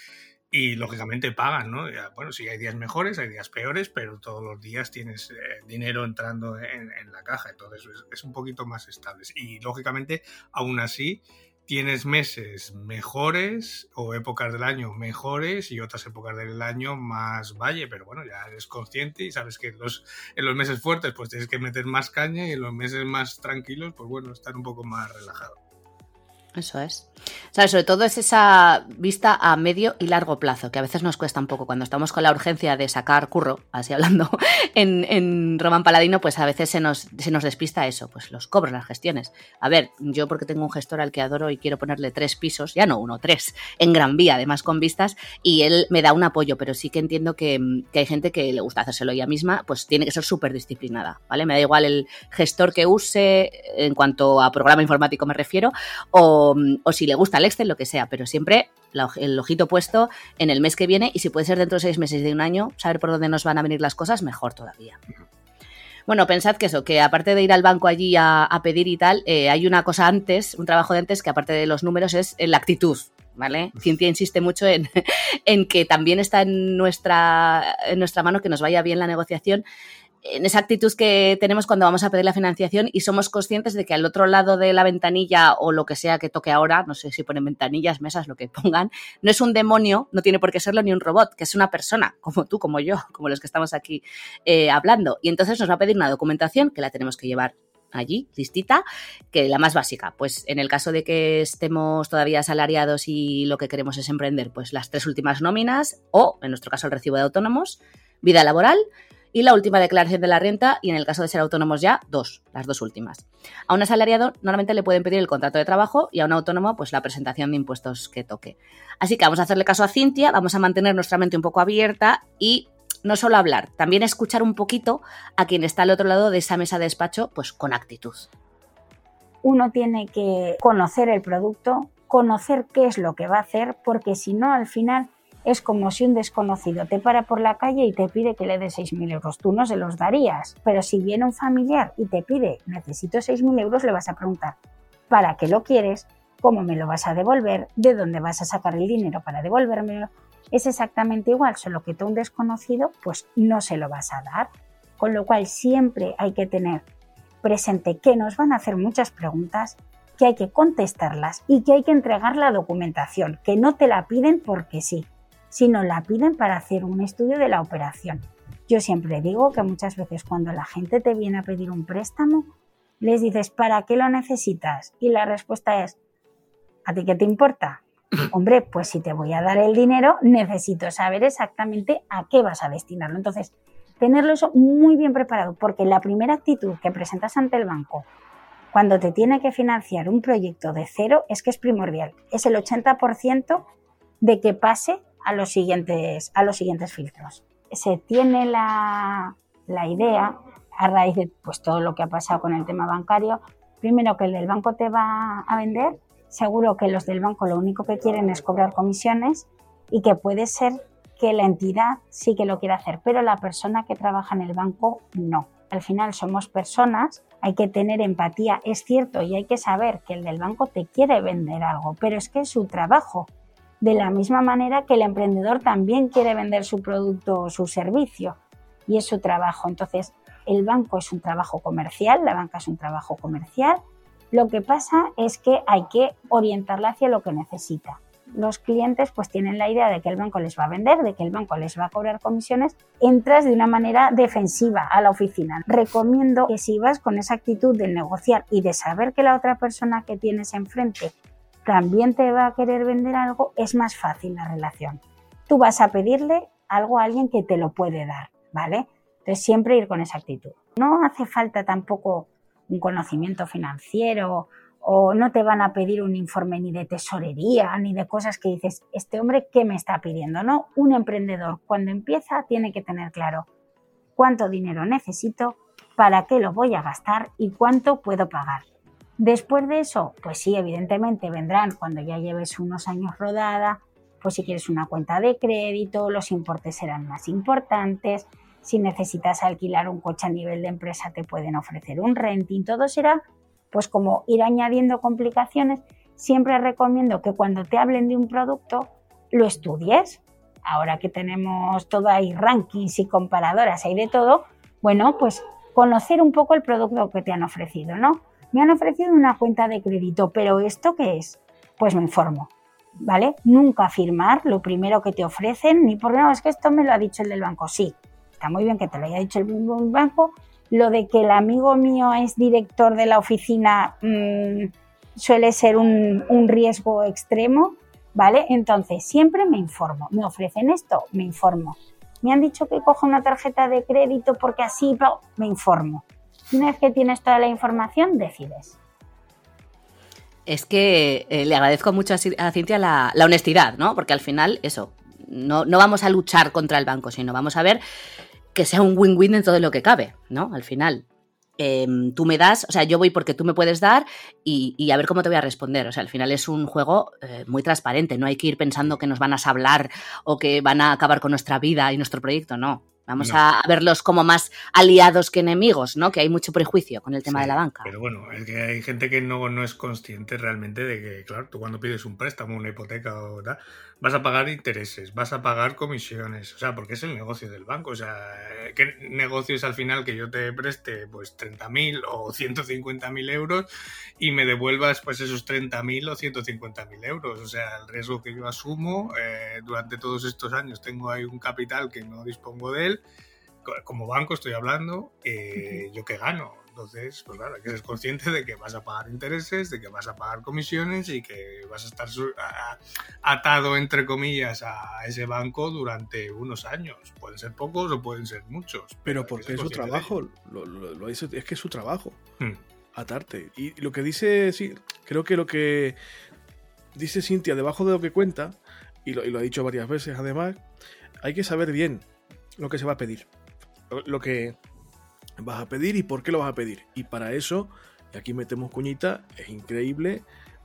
y lógicamente pagan, ¿no? Bueno, sí, hay días mejores, hay días peores, pero todos los días tienes eh, dinero entrando en, la caja, entonces es, es, un poquito más estable. Y lógicamente, aún así, tienes meses mejores o épocas del año mejores y otras épocas del año más valle, pero bueno, ya eres consciente y sabes que en los, en los meses fuertes pues tienes que meter más caña y en los meses más tranquilos pues bueno, estar un poco más relajado. Eso es. sobre todo es esa vista a medio y largo plazo, que a veces nos cuesta un poco. Cuando estamos con la urgencia de sacar curro, así hablando, en, en Román Paladino, pues a veces se nos, se nos despista eso, pues los cobros, las gestiones. A ver, yo porque tengo un gestor al que adoro y quiero ponerle tres pisos, ya no uno, tres, en Gran Vía, además con vistas, y él me da un apoyo, pero sí que entiendo que, que hay gente que le gusta hacérselo ella misma, pues tiene que ser súper disciplinada, ¿vale? Me da igual el gestor que use, en cuanto a programa informático me refiero, o o, si le gusta el Excel, lo que sea, pero siempre el ojito puesto en el mes que viene y si puede ser dentro de seis meses de un año, saber por dónde nos van a venir las cosas, mejor todavía. Bueno, pensad que eso, que aparte de ir al banco allí a, pedir y tal, eh, hay una cosa antes, un trabajo de antes que aparte de los números es la actitud, ¿vale? Cintia insiste mucho en, en, que también está en nuestra, en nuestra mano que nos vaya bien la negociación en esa actitud que tenemos cuando vamos a pedir la financiación y somos conscientes de que al otro lado de la ventanilla o lo que sea que toque ahora, no sé si ponen ventanillas, mesas, lo que pongan, no es un demonio, no tiene por qué serlo ni un robot, que es una persona, como tú, como yo, como los que estamos aquí eh, hablando. Y entonces nos va a pedir una documentación que la tenemos que llevar allí, listita, que la más básica. Pues en el caso de que estemos todavía asalariados y lo que queremos es emprender, pues las tres últimas nóminas o, en nuestro caso, el recibo de autónomos, vida laboral, y la última declaración de la renta y en el caso de ser autónomos ya, dos, las dos últimas. A un asalariado normalmente le pueden pedir el contrato de trabajo y a un autónomo pues la presentación de impuestos que toque. Así que vamos a hacerle caso a Cintia, vamos a mantener nuestra mente un poco abierta y no solo hablar, también escuchar un poquito a quien está al otro lado de esa mesa de despacho pues con actitud. Uno tiene que conocer el producto, conocer qué es lo que va a hacer, porque si no al final es como si un desconocido te para por la calle y te pide que le des 6.000 euros. Tú no se los darías, pero si viene un familiar y te pide necesito 6.000 euros, le vas a preguntar ¿para qué lo quieres? ¿Cómo me lo vas a devolver? ¿De dónde vas a sacar el dinero para devolvérmelo? Es exactamente igual, solo que tú un desconocido pues no se lo vas a dar. Con lo cual siempre hay que tener presente que nos van a hacer muchas preguntas, que hay que contestarlas y que hay que entregar la documentación, que no te la piden porque sí sino la piden para hacer un estudio de la operación. Yo siempre digo que muchas veces cuando la gente te viene a pedir un préstamo, les dices, ¿para qué lo necesitas? Y la respuesta es, ¿a ti qué te importa? Hombre, pues si te voy a dar el dinero, necesito saber exactamente a qué vas a destinarlo. Entonces, tenerlo eso muy bien preparado, porque la primera actitud que presentas ante el banco cuando te tiene que financiar un proyecto de cero es que es primordial. Es el 80% de que pase a los siguientes, a los siguientes filtros. Se tiene la, la idea, a raíz de pues, todo lo que ha pasado con el tema bancario, primero que el del banco te va a vender, seguro que los del banco lo único que quieren es cobrar comisiones y que puede ser que la entidad sí que lo quiera hacer, pero la persona que trabaja en el banco no. Al final somos personas, hay que tener empatía, es cierto, y hay que saber que el del banco te quiere vender algo, pero es que es su trabajo de la misma manera que el emprendedor también quiere vender su producto o su servicio y es su trabajo. Entonces, el banco es un trabajo comercial, la banca es un trabajo comercial. Lo que pasa es que hay que orientarla hacia lo que necesita. los clientes pues tienen la idea de que el banco les va a vender, de que el banco les va a cobrar comisiones, entras de una manera defensiva a la oficina. Recomiendo que si vas con esa actitud de negociar y de saber que la otra persona que tienes enfrente también te va a querer vender algo, es más fácil la relación. Tú vas a pedirle algo a alguien que te lo puede dar, ¿vale? Entonces siempre ir con esa actitud. No hace falta tampoco un conocimiento financiero o no te van a pedir un informe ni de tesorería ni de cosas que dices, este hombre, ¿qué me está pidiendo? No, un emprendedor cuando empieza tiene que tener claro cuánto dinero necesito, para qué lo voy a gastar y cuánto puedo pagar. Después de eso, pues sí, evidentemente vendrán cuando ya lleves unos años rodada, pues si quieres una cuenta de crédito, los importes serán más importantes, si necesitas alquilar un coche a nivel de empresa te pueden ofrecer un renting, todo será pues como ir añadiendo complicaciones. Siempre recomiendo que cuando te hablen de un producto lo estudies. Ahora que tenemos todo ahí rankings y comparadoras, hay de todo, bueno, pues conocer un poco el producto que te han ofrecido, ¿no? Me han ofrecido una cuenta de crédito, pero ¿esto qué es? Pues me informo, ¿vale? Nunca firmar lo primero que te ofrecen, ni por no, es que esto me lo ha dicho el del banco. Sí, está muy bien que te lo haya dicho el banco, lo de que el amigo mío es director de la oficina mm, suele ser un, riesgo extremo, ¿vale? Entonces, siempre me informo. ¿Me ofrecen esto? Me informo. Me han dicho que coja una tarjeta de crédito porque así me informo. Una vez que tienes toda la información, decides. Es que eh, le agradezco mucho a, Cintia la, honestidad, ¿no? Porque al final, eso, no, no, vamos a luchar contra el banco, sino vamos a ver que sea un win-win en todo lo que cabe, ¿no? Al final. Em, tú me das, o sea, yo voy porque tú me puedes dar y, a ver cómo te voy a responder. O sea, al final es un juego eh, muy transparente, no hay que ir pensando que nos van a hablar o que van a acabar con nuestra vida y nuestro proyecto, no. Vamos a verlos como más aliados que enemigos, ¿no? Que hay mucho prejuicio con el tema de la banca. Pero bueno, es que hay gente que no, no es consciente realmente de que, claro, tú cuando pides un préstamo, una hipoteca o tal, vas a pagar intereses, vas a pagar comisiones, o sea, porque es el negocio del banco, o sea, ¿qué negocio es al final que yo te preste pues 30.000 o 150.000 euros y me devuelvas pues esos 30.000 o 150.000 euros? O sea, el riesgo que yo asumo eh, durante todos estos años, tengo ahí un capital que no dispongo de él, como banco estoy hablando, eh, yo qué gano, entonces, pues claro, hay que ser consciente de que vas a pagar intereses, de que vas a pagar comisiones y que vas a estar atado, entre comillas, a ese banco durante unos años. Pueden ser pocos o pueden ser muchos. Pero porque es su trabajo, lo, es que es su trabajo, hmm. atarte. Y lo que dice, sí, creo que lo que dice Cintia debajo de lo que cuenta, y lo, y lo ha dicho varias veces además, hay que saber bien lo que se va a pedir. Lo que vas a pedir y por qué lo vas a pedir. Y para eso, y aquí metemos cuñita, es increíble,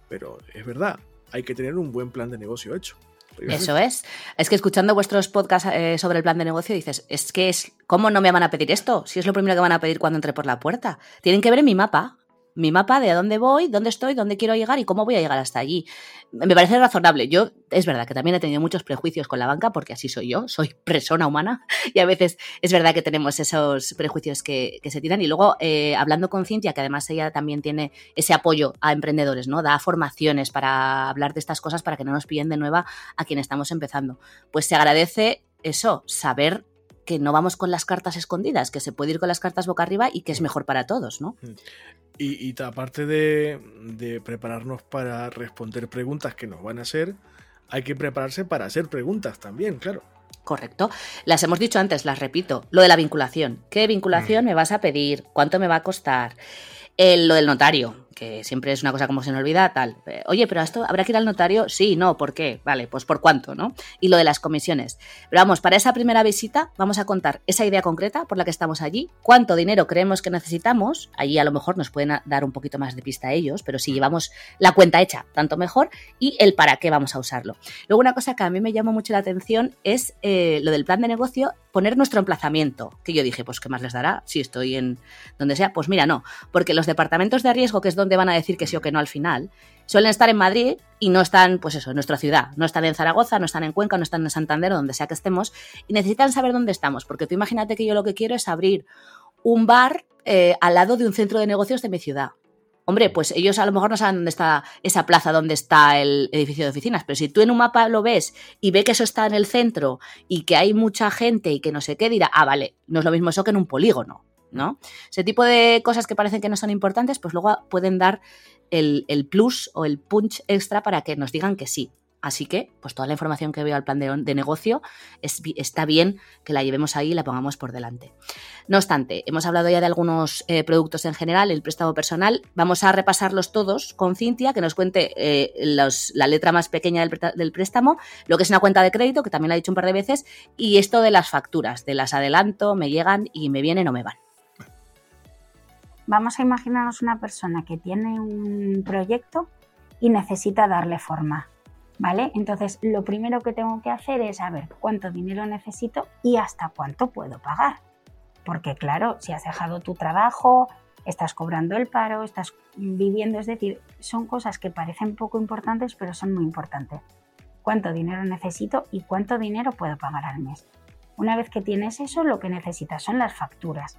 pero es verdad, hay que tener un buen plan de negocio hecho. Eso es. Es que escuchando vuestros podcasts eh, sobre el plan de negocio dices, es que es, ¿cómo no me van a pedir esto? Si es lo primero que van a pedir cuando entre por la puerta. Tienen que ver en mi mapa mi mapa de a dónde voy, dónde estoy, dónde quiero llegar y cómo voy a llegar hasta allí. Me parece razonable. Yo, es verdad que también he tenido muchos prejuicios con la banca, porque así soy yo, soy persona humana, y a veces es verdad que tenemos esos prejuicios que, se tiran. Y luego, eh, hablando con Cintia, que además ella también tiene ese apoyo a emprendedores, ¿no? Da formaciones para hablar de estas cosas para que no nos pillen de nueva a quien estamos empezando. Pues se agradece eso, saber que no vamos con las cartas escondidas, que se puede ir con las cartas boca arriba y que es mejor para todos, ¿no? Mm. Y, aparte de, prepararnos para responder preguntas que nos van a hacer, hay que prepararse para hacer preguntas también, claro. Correcto. Las hemos dicho antes, las repito. Lo de la vinculación. ¿Qué vinculación mm. me vas a pedir? ¿Cuánto me va a costar? lo del notario que siempre es una cosa como se me olvida, tal. Eh, oye, pero esto habrá que ir al notario, sí, no, ¿por qué? Vale, pues por cuánto, ¿no? Y lo de las comisiones. Pero vamos, para esa primera visita vamos a contar esa idea concreta por la que estamos allí, cuánto dinero creemos que necesitamos, allí a lo mejor nos pueden dar un poquito más de pista a ellos, pero si llevamos la cuenta hecha, tanto mejor, y el para qué vamos a usarlo. Luego una cosa que a mí me llamó mucho la atención es eh, lo del plan de negocio, poner nuestro emplazamiento, que yo dije, pues ¿qué más les dará si estoy en donde sea? Pues mira, no, porque los departamentos de riesgo, que es donde donde van a decir que sí o que no al final, suelen estar en Madrid y no están, pues eso, en nuestra ciudad. No están en Zaragoza, no están en Cuenca, no están en Santander, donde sea que estemos, y necesitan saber dónde estamos, porque tú imagínate que yo lo que quiero es abrir un bar eh, al lado de un centro de negocios de mi ciudad. Hombre, pues ellos a lo mejor no saben dónde está esa plaza, dónde está el edificio de oficinas, pero si tú en un mapa lo ves y ve que eso está en el centro y que hay mucha gente y que no sé qué, dirá, ah, vale, no es lo mismo eso que en un polígono, ¿no? Ese tipo de cosas que parecen que no son importantes, pues luego pueden dar el, plus o el punch extra para que nos digan que sí. Así que, pues toda la información que veo al plan de, negocio está bien que la llevemos ahí y la pongamos por delante. No obstante, hemos hablado ya de algunos eh, productos en general, el préstamo personal. Vamos a repasarlos todos con Cintia, que nos cuente eh, la letra más pequeña del, préstamo, lo que es una cuenta de crédito, que también la ha dicho un par de veces, y esto de las facturas, de las adelanto, me llegan y me vienen o me van. Vamos a imaginarnos una persona que tiene un proyecto y necesita darle forma ¿vale? Entonces, lo primero que tengo que hacer es saber cuánto dinero necesito y hasta cuánto puedo pagar. Porque claro, si has dejado tu trabajo, estás cobrando el paro, estás viviendo, es decir, son cosas que parecen poco importantes, pero son muy importantes. Cuánto dinero necesito y cuánto dinero puedo pagar al mes. Una vez que tienes eso, lo que necesitas son las facturas.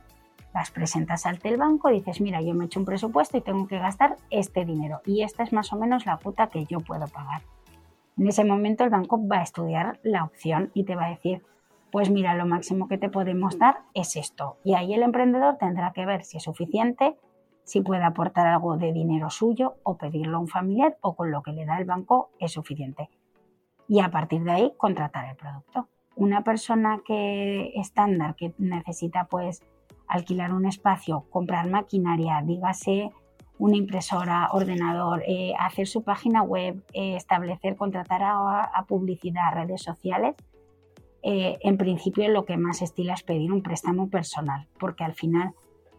Las presentas ante el banco dices, mira, yo me he hecho un presupuesto y tengo que gastar este dinero y esta es más o menos la puta que yo puedo pagar. En ese momento el banco va a estudiar la opción y te va a decir, pues mira, lo máximo que te podemos dar es esto. Y ahí el emprendedor tendrá que ver si es suficiente, si puede aportar algo de dinero suyo o pedirlo a un familiar o con lo que le da el banco es suficiente. Y a partir de ahí contratar el producto. Una persona que estándar que necesita pues alquilar un espacio, comprar maquinaria, dígase una impresora, ordenador, eh, hacer su página web, eh, establecer, contratar a, publicidad, redes sociales, eh, en principio lo que más estila es pedir un préstamo personal, porque al final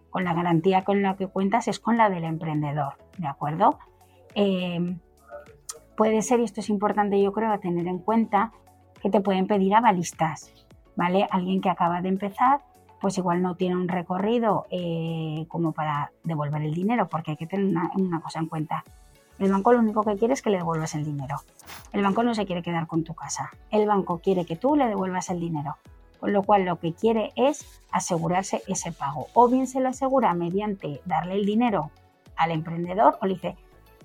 con la garantía con la que cuentas es con la del emprendedor, ¿de acuerdo? puede ser, y esto es importante yo creo tener en cuenta, que te pueden pedir avalistas, ¿vale? Alguien que acaba de empezar pues igual no tiene un recorrido eh, como para devolver el dinero, porque hay que tener una, cosa en cuenta. El banco lo único que quiere es que le devuelvas el dinero. El banco no se quiere quedar con tu casa. El banco quiere que tú le devuelvas el dinero. Con lo cual lo que quiere es asegurarse ese pago. O bien se lo asegura mediante darle el dinero al emprendedor o le dice,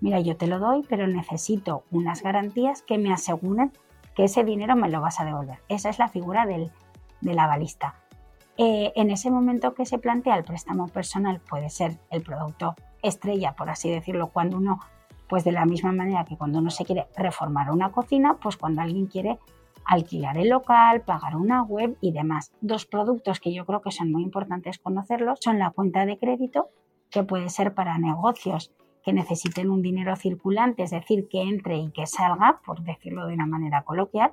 mira, yo te lo doy, pero necesito unas garantías que me aseguren que ese dinero me lo vas a devolver. Esa es la figura del, de la balista. Eh, en ese momento que se plantea el préstamo personal puede ser el producto estrella, por así decirlo, cuando uno, pues de la misma manera que cuando uno se quiere reformar una cocina, pues cuando alguien quiere alquilar el local, pagar una web y demás. Dos productos que yo creo que son muy importantes conocerlos son la cuenta de crédito, que puede ser para negocios que necesiten un dinero circulante, es decir, que entre y que salga, por decirlo de una manera coloquial,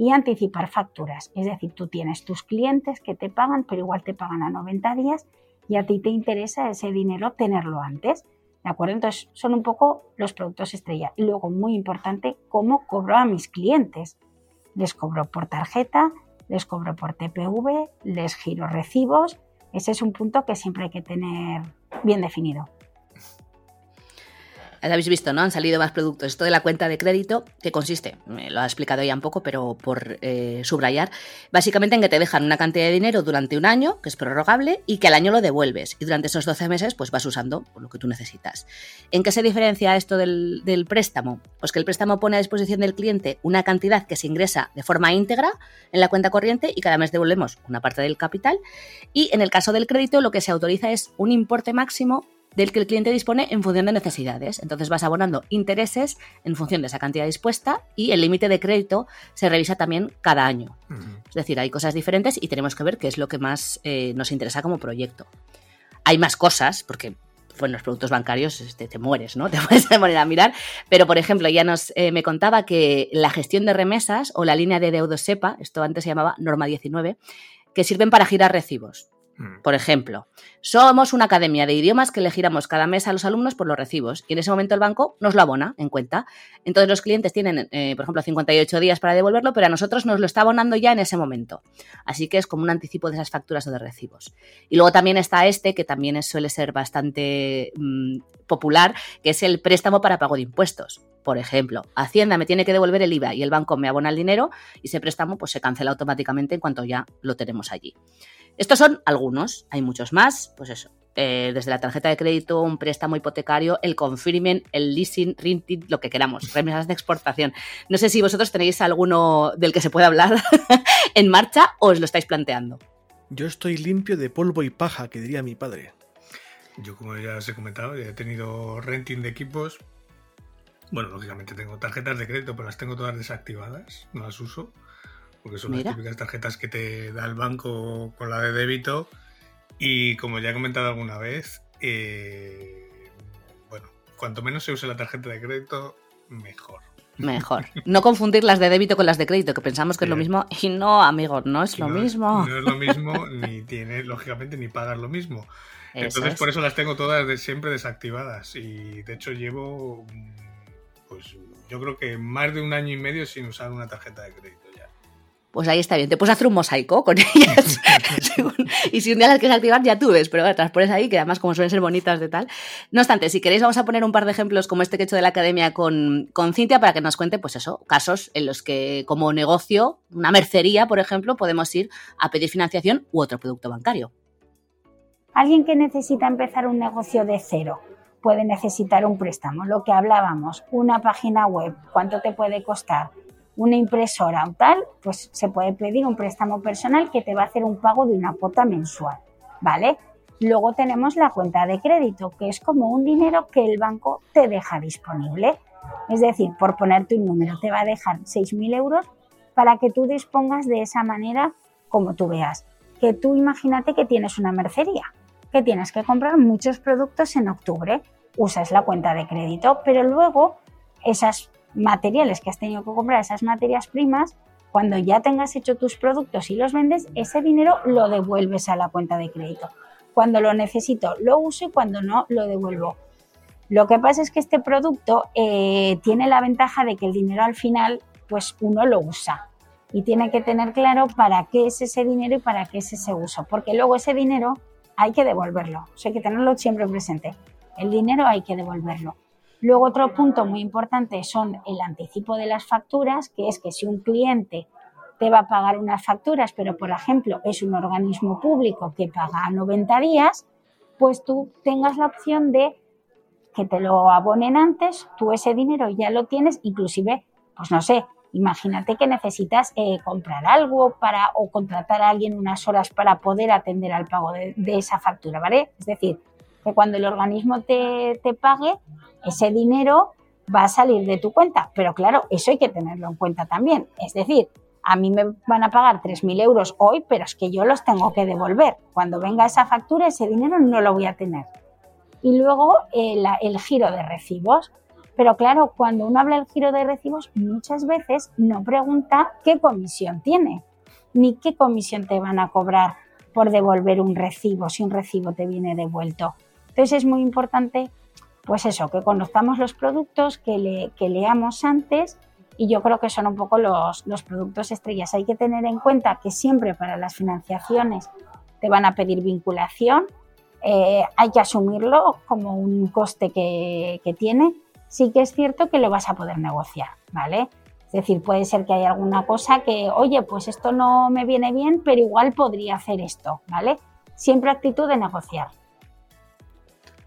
y anticipar facturas. Es decir, tú tienes tus clientes que te pagan, pero igual te pagan a 90 días y a ti te interesa ese dinero tenerlo antes. ¿De acuerdo? Entonces son un poco los productos estrella. Y luego, muy importante, cómo cobro a mis clientes. Les cobro por tarjeta, les cobro por TPV, les giro recibos. Ese es un punto que siempre hay que tener bien definido habéis visto, ¿no? Han salido más productos. Esto de la cuenta de crédito, que consiste, me lo ha explicado ya un poco, pero por eh, subrayar, básicamente en que te dejan una cantidad de dinero durante un año, que es prorrogable, y que al año lo devuelves. Y durante esos 12 meses, pues vas usando lo que tú necesitas. ¿En qué se diferencia esto del, del préstamo? Pues que el préstamo pone a disposición del cliente una cantidad que se ingresa de forma íntegra en la cuenta corriente y cada mes devolvemos una parte del capital. Y en el caso del crédito, lo que se autoriza es un importe máximo del que el cliente dispone en función de necesidades. Entonces vas abonando intereses en función de esa cantidad dispuesta y el límite de crédito se revisa también cada año. Es decir, hay cosas diferentes y tenemos que ver qué es lo que más eh, nos interesa como proyecto. Hay más cosas, porque bueno, los productos bancarios este, te, mueres, ¿no? Te puedes poner a mirar. Pero, por ejemplo, ya nos eh, me contaba que la gestión de remesas o la línea de deudos SEPA, esto antes se llamaba Norma 19, que sirven para girar recibos. Mm. Por ejemplo, somos una academia de idiomas que le giramos cada mes a los alumnos por los recibos y en ese momento el banco nos lo abona en cuenta. Entonces los clientes tienen, eh, por ejemplo, 58 días para devolverlo, pero a nosotros nos lo está abonando ya en ese momento. Así que es como un anticipo de esas facturas o de recibos. Y luego también está este, que también suele ser bastante mm, popular, que es el préstamo para pago de impuestos. Por ejemplo, Hacienda me tiene que devolver el IVA y el banco me abona el dinero y ese préstamo pues, se cancela automáticamente en cuanto ya lo tenemos allí. Estos son algunos, hay muchos más, pues eso. eh, desde la tarjeta de crédito, un préstamo hipotecario, el confirming, el leasing, renting, lo que queramos, remesas de exportación. No sé si vosotros tenéis alguno del que se pueda hablar en marcha o os lo estáis planteando. Yo estoy limpio de polvo y paja, que diría mi padre. Yo, como ya os he comentado, ya he tenido renting de equipos. Bueno, lógicamente tengo tarjetas de crédito, pero las tengo todas desactivadas, no las uso, porque son Mira. las típicas tarjetas que te da el banco con la de débito. Y como ya he comentado alguna vez, eh, bueno, cuanto menos se use la tarjeta de crédito, mejor. Mejor. No confundir las de débito con las de crédito, que pensamos que es lo mismo. Y no, amigos, no es lo no mismo. No es lo mismo, ni tiene, lógicamente, ni pagas lo mismo. Eso Entonces, es. por eso las tengo todas de- siempre desactivadas. Y de hecho, llevo, mm, pues yo creo que más de un año y medio sin usar una tarjeta de crédito. Pues ahí está bien. Te puedes hacer un mosaico con ellas. Según- y si un día las quieres activar, ya tú ves, pero bueno, te las pones ahí, que además, como suelen ser bonitas de tal. No obstante, si queréis, vamos a poner un par de ejemplos como este que he hecho de la academia con, con Cintia para que nos cuente, pues eso, casos en los que, como negocio, una mercería, por ejemplo, podemos ir a pedir financiación u otro producto bancario. Alguien que necesita empezar un negocio de cero puede necesitar un préstamo, lo que hablábamos, una página web, cuánto te puede costar, una impresora o tal, pues se puede pedir un préstamo personal que te va a hacer un pago de una cuota mensual, ¿vale? Luego tenemos la cuenta de crédito, que es como un dinero que el banco te deja disponible. Es decir, por ponerte un número, te va a dejar 6.000 euros para que tú dispongas de esa manera como tú veas. Que tú imagínate que tienes una mercería, que tienes que comprar muchos productos en octubre, usas la cuenta de crédito, pero luego esos materiales que has tenido que comprar, esas materias primas, cuando ya tengas hecho tus productos y los vendes, ese dinero lo devuelves a la cuenta de crédito. Cuando lo necesito, lo uso y cuando no, lo devuelvo. Lo que pasa es que este producto eh, tiene la ventaja de que el dinero al final, pues uno lo usa y tiene que tener claro para qué es ese dinero y para qué es ese uso, porque luego ese dinero hay que devolverlo, hay que tenerlo siempre presente. El dinero hay que devolverlo. Luego otro punto muy importante son el anticipo de las facturas, que es que si un cliente te va a pagar unas facturas, pero por ejemplo es un organismo público que paga a 90 días, pues tú tengas la opción de que te lo abonen antes, tú ese dinero ya lo tienes, inclusive, pues no sé, imagínate que necesitas eh, comprar algo para o contratar a alguien unas horas para poder atender al pago de, de esa factura, ¿vale? Es decir, que cuando el organismo te, pague, ese dinero va a salir de tu cuenta, pero claro, eso hay que tenerlo en cuenta también. Es decir, a mí me van a pagar 3.000 euros hoy, pero es que yo los tengo que devolver. Cuando venga esa factura, ese dinero no lo voy a tener. Y luego el, el giro de recibos. Pero claro, cuando uno habla del giro de recibos, muchas veces no pregunta qué comisión tiene, ni qué comisión te van a cobrar por devolver un recibo, si un recibo te viene devuelto. Entonces es muy importante, pues eso, que conozcamos los productos, que, le, que leamos antes y yo creo que son un poco los, productos estrellas. Hay que tener en cuenta que siempre para las financiaciones te van a pedir vinculación, eh, hay que asumirlo como un coste que, que, tiene. Sí que es cierto que lo vas a poder negociar, ¿vale? Es decir, puede ser que haya alguna cosa que, oye, pues esto no me viene bien, pero igual podría hacer esto, ¿vale? Siempre actitud de negociar.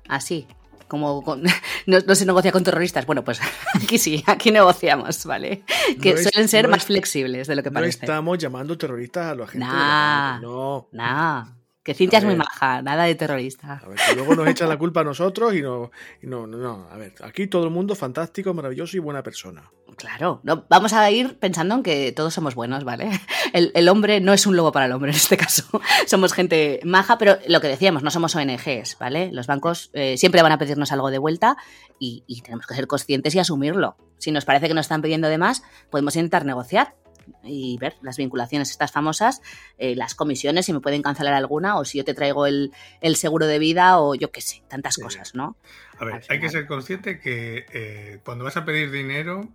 Así, como con, no, no, se negocia con terroristas. Bueno, pues aquí sí, aquí negociamos, ¿vale? Que no suelen ser no más es, flexibles de lo que parece. No estamos llamando terroristas a los agentes. Nah, no. Nah. Que Cintia es muy maja, nada de terrorista. A ver, que luego nos echan la culpa a nosotros y no, y no, no, no. A ver, aquí todo el mundo fantástico, maravilloso y buena persona. Claro, no, vamos a ir pensando en que todos somos buenos, ¿vale? El, el, hombre no es un lobo para el hombre en este caso. Somos gente maja, pero lo que decíamos, no somos ONGs, ¿vale? Los bancos eh, siempre van a pedirnos algo de vuelta y, y tenemos que ser conscientes y asumirlo. Si nos parece que nos están pidiendo de más, podemos intentar negociar y ver las vinculaciones estas famosas, eh, las comisiones, si me pueden cancelar alguna, o si yo te traigo el, el seguro de vida, o yo qué sé, tantas sí. cosas, ¿no? A ver, hay que ser consciente que eh, cuando vas a pedir dinero,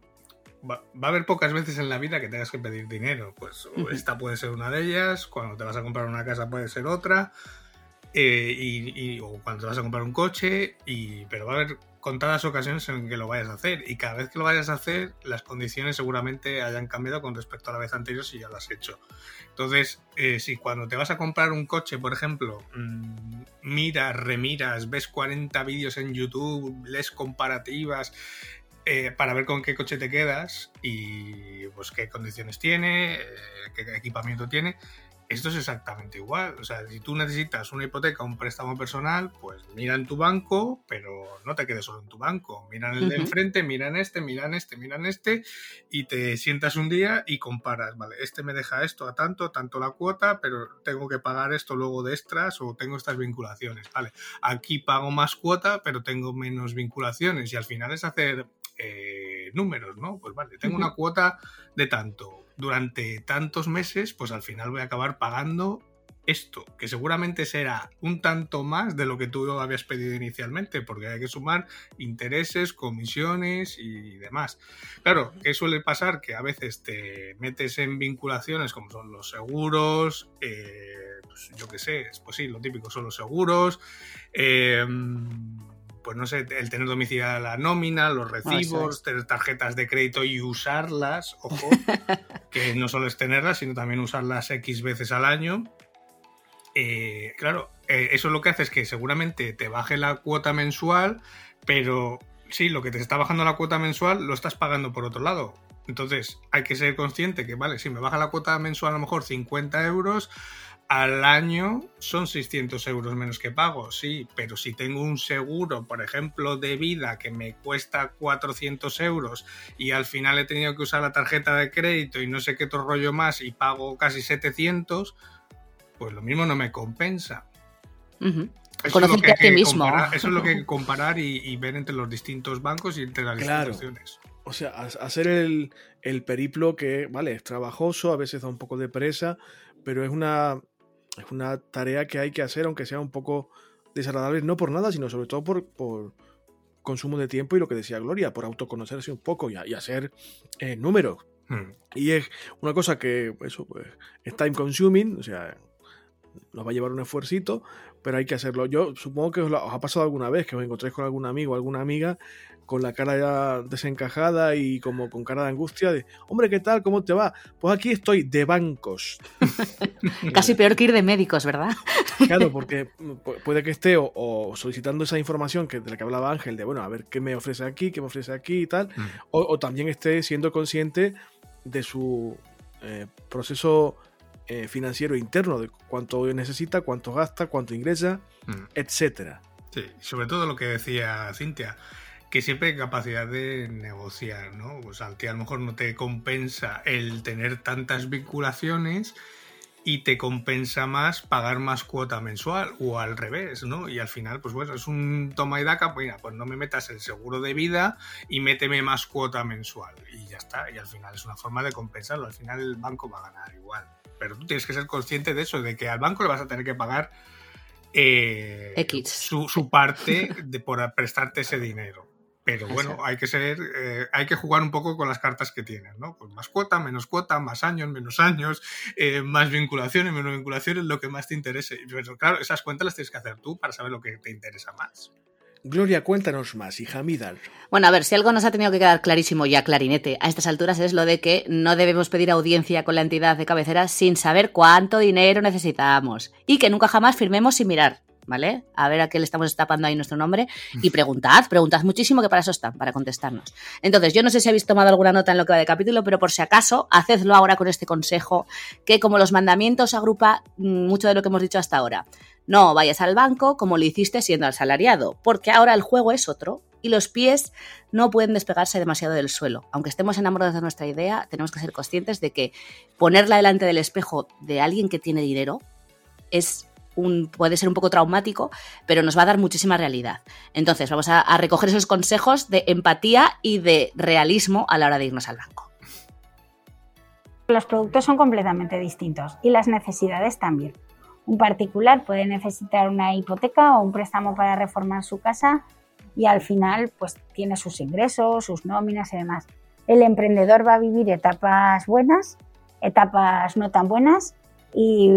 va, va, a haber pocas veces en la vida que tengas que pedir dinero. Pues esta puede ser una de ellas, cuando te vas a comprar una casa puede ser otra, eh, y, y, o cuando te vas a comprar un coche, y, pero va a haber contadas ocasiones en que lo vayas a hacer y cada vez que lo vayas a hacer las condiciones seguramente hayan cambiado con respecto a la vez anterior si ya lo has hecho. Entonces, eh, si cuando te vas a comprar un coche, por ejemplo, mm, miras, remiras, ves 40 vídeos en YouTube, lees comparativas, eh, para ver con qué coche te quedas y pues qué condiciones tiene, eh, qué equipamiento tiene. Esto es exactamente igual. O sea, si tú necesitas una hipoteca, un préstamo personal, pues mira en tu banco, pero no te quedes solo en tu banco. Mira en el de enfrente, mira en este, mira en este, mira en este, y te sientas un día y comparas. Vale, este me deja esto a tanto, tanto la cuota, pero tengo que pagar esto luego de extras o tengo estas vinculaciones. Vale, aquí pago más cuota, pero tengo menos vinculaciones. Y al final es hacer eh, números, ¿no? Pues vale, tengo una cuota de tanto durante tantos meses, pues al final voy a acabar pagando esto, que seguramente será un tanto más de lo que tú habías pedido inicialmente, porque hay que sumar intereses, comisiones y demás. Claro, ¿qué suele pasar? Que a veces te metes en vinculaciones como son los seguros, eh, pues yo qué sé, pues sí, lo típico son los seguros, eh, pues no sé, el tener domiciliada la nómina, los recibos, tener tarjetas de crédito y usarlas, ojo, que no solo es tenerlas, sino también usarlas X veces al año. Eh, claro, eh, eso lo que hace es que seguramente te baje la cuota mensual, pero sí, lo que te está bajando la cuota mensual lo estás pagando por otro lado. Entonces, hay que ser consciente que, vale, si me baja la cuota mensual a lo mejor 50 euros, al año son 600 euros menos que pago, sí, pero si tengo un seguro, por ejemplo, de vida que me cuesta 400 euros y al final he tenido que usar la tarjeta de crédito y no sé qué otro rollo más y pago casi 700, pues lo mismo no me compensa. Conocerte a ti mismo. eso es lo que hay que comparar y, ver entre los distintos bancos y entre las instituciones. O sea, hacer el, el periplo que, vale, es trabajoso, a veces da un poco de presa, pero es una, es una tarea que hay que hacer, aunque sea un poco desagradable, no por nada, sino sobre todo por, por consumo de tiempo y lo que decía Gloria, por autoconocerse un poco y, hacer eh, números. Hmm. Y es una cosa que, eso, pues, es time consuming, o sea, nos va a llevar un esfuercito, pero hay que hacerlo. Yo supongo que os, os, ha pasado alguna vez que os encontréis con algún amigo o alguna amiga con la cara ya desencajada y como con cara de angustia de, hombre, ¿qué tal? ¿Cómo te va? Pues aquí estoy de bancos. Casi peor que ir de médicos, ¿verdad? claro, porque puede que esté o, solicitando esa información que, de la que hablaba Ángel, de, bueno, a ver qué me ofrece aquí, qué me ofrece aquí y tal, mm. o, también esté siendo consciente de su eh, proceso eh, financiero interno, de cuánto necesita, cuánto gasta, cuánto ingresa, mm. etcétera. Sí, sobre todo lo que decía Cintia, que siempre hay capacidad de negociar, ¿no? Pues a ti a lo mejor no te compensa el tener tantas vinculaciones y te compensa más pagar más cuota mensual o al revés, ¿no? Y al final, pues bueno, es un toma y daca, pues mira, pues no me metas el seguro de vida y méteme más cuota mensual y ya está. Y al final es una forma de compensarlo. Al final el banco va a ganar igual. Pero tú tienes que ser consciente de eso, de que al banco le vas a tener que pagar eh, X. Su, su parte de, por prestarte ese dinero. Pero bueno, hay que ser, eh, hay que jugar un poco con las cartas que tienes, ¿no? Pues más cuota, menos cuota, más años, menos años, eh, más vinculaciones, menos vinculaciones, lo que más te interese. Pero claro, esas cuentas las tienes que hacer tú para saber lo que te interesa más. Gloria, cuéntanos más, hija Midal. Bueno, a ver, si algo nos ha tenido que quedar clarísimo ya, clarinete, a estas alturas es lo de que no debemos pedir audiencia con la entidad de cabecera sin saber cuánto dinero necesitamos y que nunca jamás firmemos sin mirar. ¿Vale? A ver a qué le estamos tapando ahí nuestro nombre y preguntad, preguntad muchísimo que para eso están, para contestarnos. Entonces, yo no sé si habéis tomado alguna nota en lo que va de capítulo, pero por si acaso, hacedlo ahora con este consejo que como los mandamientos agrupa mm, mucho de lo que hemos dicho hasta ahora. No vayas al banco como lo hiciste siendo asalariado, porque ahora el juego es otro y los pies no pueden despegarse demasiado del suelo. Aunque estemos enamorados de nuestra idea, tenemos que ser conscientes de que ponerla delante del espejo de alguien que tiene dinero es puede ser un poco traumático, pero nos va a dar muchísima realidad. Entonces, vamos a, recoger esos consejos de empatía y de realismo a la hora de irnos al banco. Los productos son completamente distintos y las necesidades también. Un particular puede necesitar una hipoteca o un préstamo para reformar su casa y al final pues tiene sus ingresos, sus nóminas y demás. El emprendedor va a vivir etapas buenas, etapas no tan buenas y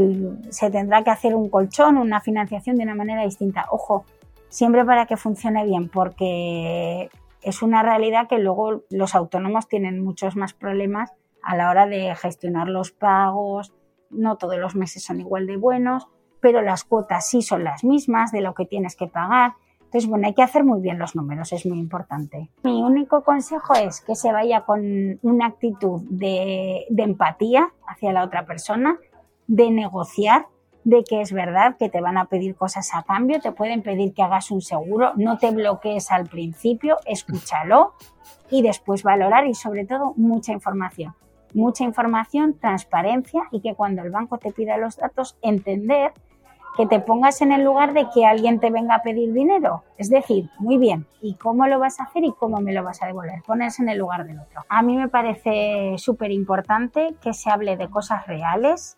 se tendrá que hacer un colchón, una financiación de una manera distinta. Ojo, siempre para que funcione bien, porque es una realidad que luego los autónomos tienen muchos más problemas a la hora de gestionar los pagos, no todos los meses son igual de buenos, pero las cuotas sí son las mismas de lo que tienes que pagar. Entonces, bueno, hay que hacer muy bien los números, es muy importante. Mi único consejo es que se vaya con una actitud de, de empatía hacia la otra persona, de negociar, de que es verdad que te van a pedir cosas a cambio, te pueden pedir que hagas un seguro, no te bloquees al principio, escúchalo y después valorar y sobre todo mucha información mucha información, transparencia y que cuando el banco te pida los datos, entender que te pongas en el lugar de que alguien te venga a pedir dinero. Es decir, muy bien, ¿y cómo lo vas a hacer y cómo me lo vas a devolver? Ponerse en el lugar del otro. A mí me parece súper importante que se hable de cosas reales,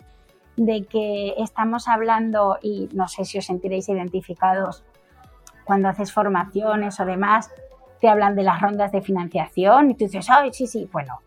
de que estamos hablando, y no sé si os sentiréis identificados cuando haces formaciones o demás, te hablan de las rondas de financiación y tú dices, ay, sí, sí, bueno,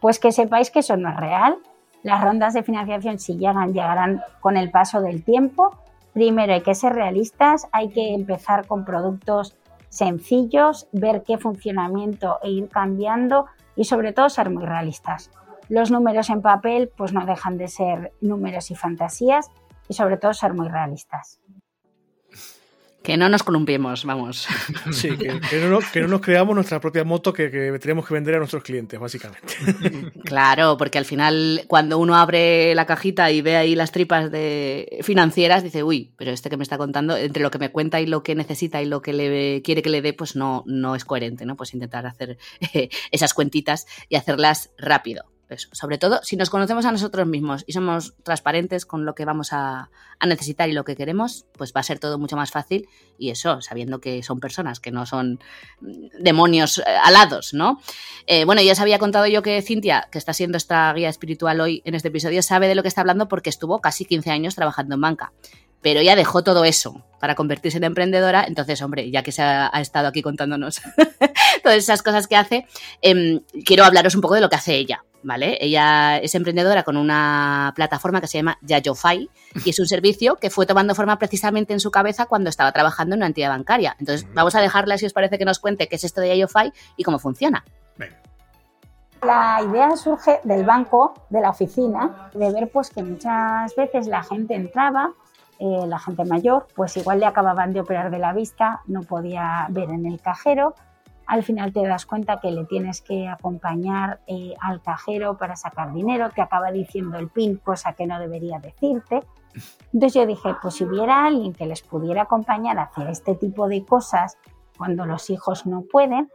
pues que sepáis que eso no es real. Las rondas de financiación, si llegan, llegarán con el paso del tiempo. Primero hay que ser realistas, hay que empezar con productos sencillos, ver qué funcionamiento e ir cambiando y sobre todo ser muy realistas. Los números en papel pues no dejan de ser números y fantasías y sobre todo ser muy realistas. Que no nos columpiemos, vamos. Sí, que, no, nos creamos nuestra propia moto que, tenemos que vender a nuestros clientes, básicamente. Claro, porque al final, cuando uno abre la cajita y ve ahí las tripas de financieras, dice, uy, pero este que me está contando, entre lo que me cuenta y lo que necesita y lo que le quiere que le dé, pues no, no es coherente, ¿no? Pues intentar hacer esas cuentitas y hacerlas rápido sobre todo si nos conocemos a nosotros mismos y somos transparentes con lo que vamos a, necesitar y lo que queremos, pues va a ser todo mucho más fácil. Y eso, sabiendo que son personas, que no son demonios eh, alados, ¿no? Eh, bueno, ya os había contado yo que Cintia, que está siendo esta guía espiritual hoy en este episodio, sabe de lo que está hablando porque estuvo casi 15 años trabajando en banca pero ella dejó todo eso para convertirse en emprendedora. Entonces, hombre, ya que se ha, estado aquí contándonos todas esas cosas que hace, em, quiero hablaros un poco de lo que hace ella. ¿Vale? Ella es emprendedora con una plataforma que se llama Yayofy y es un servicio que fue tomando forma precisamente en su cabeza cuando estaba trabajando en una entidad bancaria. Entonces, vamos a dejarla, si os parece, que nos cuente qué es esto de Yayofy y cómo funciona. La idea surge del banco, de la oficina, de ver pues que muchas veces la gente entraba eh, la gente mayor, pues igual le acababan de operar de la vista, no podía ver en el cajero. Al final te das cuenta que le tienes que acompañar eh, al cajero para sacar dinero, te acaba diciendo el PIN, cosa que no debería decirte. Entonces yo dije, pues si hubiera alguien que les pudiera acompañar a este tipo de cosas cuando los hijos no pueden,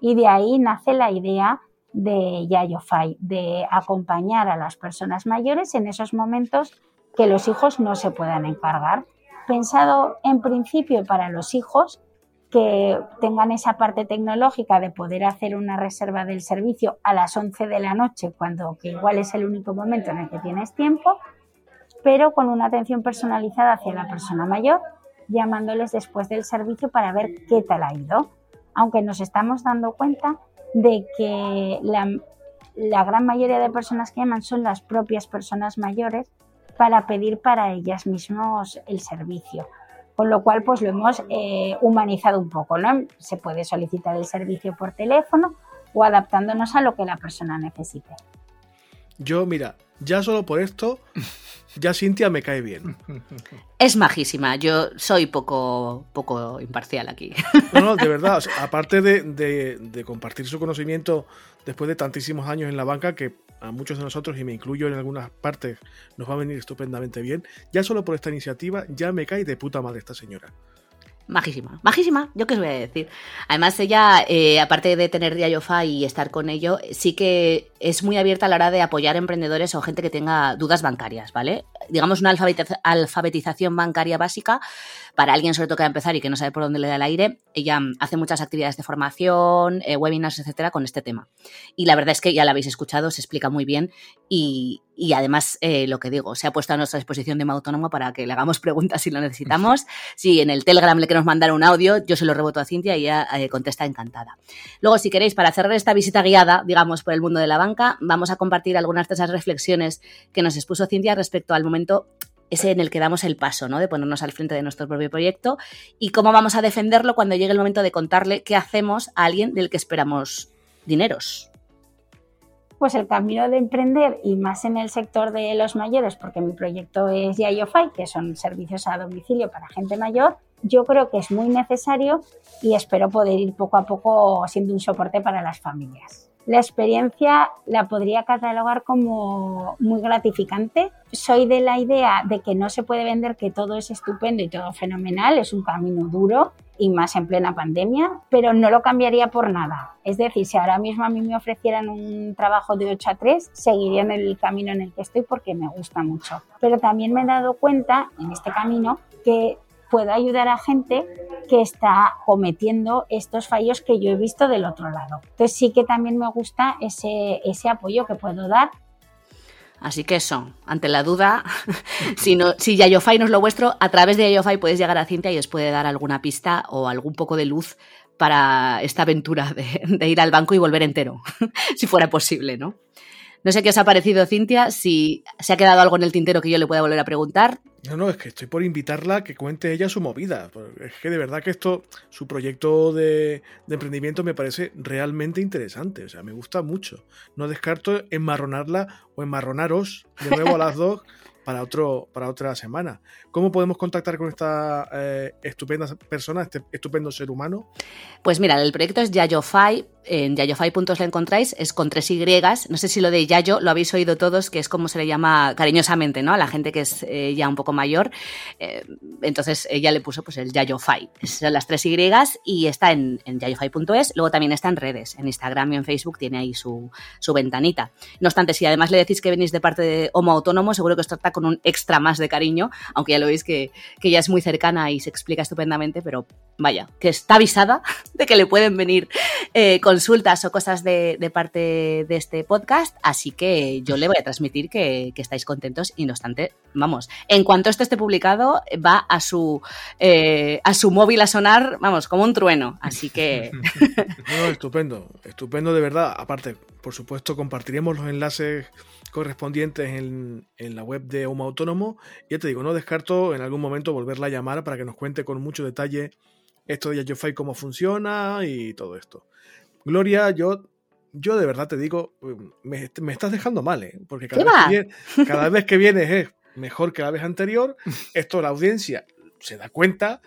y de ahí nace la idea de Yayofai, de acompañar a las personas mayores en esos momentos que los hijos no se puedan encargar. Pensado en principio para los hijos que tengan esa parte tecnológica de poder hacer una reserva del servicio a las 11 de la noche, cuando que igual es el único momento en el que tienes tiempo, pero con una atención personalizada hacia la persona mayor, llamándoles después del servicio para ver qué tal ha ido. Aunque nos estamos dando cuenta de que la, la gran mayoría de personas que llaman son las propias personas mayores para pedir para ellas mismos el servicio. Con lo cual, pues lo hemos eh, humanizado un poco, ¿no? Se puede solicitar el servicio por teléfono o adaptándonos a lo que la persona necesite. Yo, mira, ya solo por esto, ya Cintia me cae bien. Es majísima, yo soy poco, poco imparcial aquí. No, no, de verdad, aparte de, de, compartir su conocimiento después de tantísimos años en la banca, que a muchos de nosotros, y me incluyo en algunas partes, nos va a venir estupendamente bien, ya solo por esta iniciativa ya me cae de puta madre esta señora majísima, majísima, yo qué os voy a decir. Además, ella, eh, aparte de tener Diayofa y estar con ello, sí que es muy abierta a la hora de apoyar emprendedores o gente que tenga dudas bancarias, ¿vale? Digamos una alfabetización bancaria básica para alguien sobre todo que va a empezar y que no sabe por dónde le da el aire. Ella hace muchas actividades de formación, eh, webinars, etcétera, con este tema. Y la verdad es que ya la habéis escuchado, se explica muy bien y, y además, eh, lo que digo, se ha puesto a nuestra disposición de Demo Autónomo para que le hagamos preguntas si lo necesitamos. Si en el Telegram le queremos mandar un audio, yo se lo reboto a Cintia y ella eh, contesta encantada. Luego, si queréis, para cerrar esta visita guiada, digamos, por el mundo de la banca, vamos a compartir algunas de esas reflexiones que nos expuso Cintia respecto al momento ese en el que damos el paso, ¿no? De ponernos al frente de nuestro propio proyecto y cómo vamos a defenderlo cuando llegue el momento de contarle qué hacemos a alguien del que esperamos dineros. Pues el camino de emprender y más en el sector de los mayores, porque mi proyecto es YayoFi, que son servicios a domicilio para gente mayor, yo creo que es muy necesario y espero poder ir poco a poco siendo un soporte para las familias. La experiencia la podría catalogar como muy gratificante. Soy de la idea de que no se puede vender que todo es estupendo y todo fenomenal, es un camino duro y más en plena pandemia, pero no lo cambiaría por nada. Es decir, si ahora mismo a mí me ofrecieran un trabajo de 8 a 3, seguiría en el camino en el que estoy porque me gusta mucho. Pero también me he dado cuenta en este camino que puedo ayudar a gente que está cometiendo estos fallos que yo he visto del otro lado. Entonces sí que también me gusta ese, ese apoyo que puedo dar. Así que eso, ante la duda, si, no, si Yayofai no es lo vuestro, a través de Yayofai podéis llegar a Cintia y os puede dar alguna pista o algún poco de luz para esta aventura de ir al banco y volver entero, si fuera posible, ¿no? No sé qué os ha parecido, Cintia, si se ha quedado algo en el tintero que yo le pueda volver a preguntar. No, no, es que estoy por invitarla a que cuente ella su movida. Es que de verdad que esto, su proyecto de, de emprendimiento me parece realmente interesante. O sea, me gusta mucho. No descarto enmarronarla o enmarronaros de nuevo a las dos para, otro, para otra semana. ¿Cómo podemos contactar con esta eh, estupenda persona, este estupendo ser humano? Pues mira, el proyecto es YayoFi. En yayofai.es lo encontráis, es con tres Y. No sé si lo de Yayo lo habéis oído todos, que es como se le llama cariñosamente, ¿no? A la gente que es eh, ya un poco mayor. Eh, entonces ella le puso pues el YayoFi. Son las tres Y y está en, en yayofai.es. Luego también está en redes, en Instagram y en Facebook tiene ahí su, su ventanita. No obstante, si además le decís que venís de parte de Homo Autónomo, seguro que os trata con un extra más de cariño, aunque ya lo veis que, que ya es muy cercana y se explica estupendamente, pero vaya, que está avisada de que le pueden venir eh, consultas o cosas de, de, parte de este podcast, así que yo le voy a transmitir que, que, estáis contentos y no obstante, vamos, en cuanto esto esté publicado, va a su, eh, a su móvil a sonar, vamos, como un trueno, así que... Estupendo, estupendo de verdad, aparte, por supuesto, compartiremos los enlaces correspondientes en, en, la web de Homo Autónomo. Ya te digo, no descarto en algún momento volverla a llamar para que nos cuente con mucho detalle esto de YayoFi, cómo funciona y todo esto. Gloria, yo, yo de verdad te digo, me, me estás dejando mal, ¿eh? porque cada vez, cada vez, que vienes es mejor que la vez anterior. Esto la audiencia se da cuenta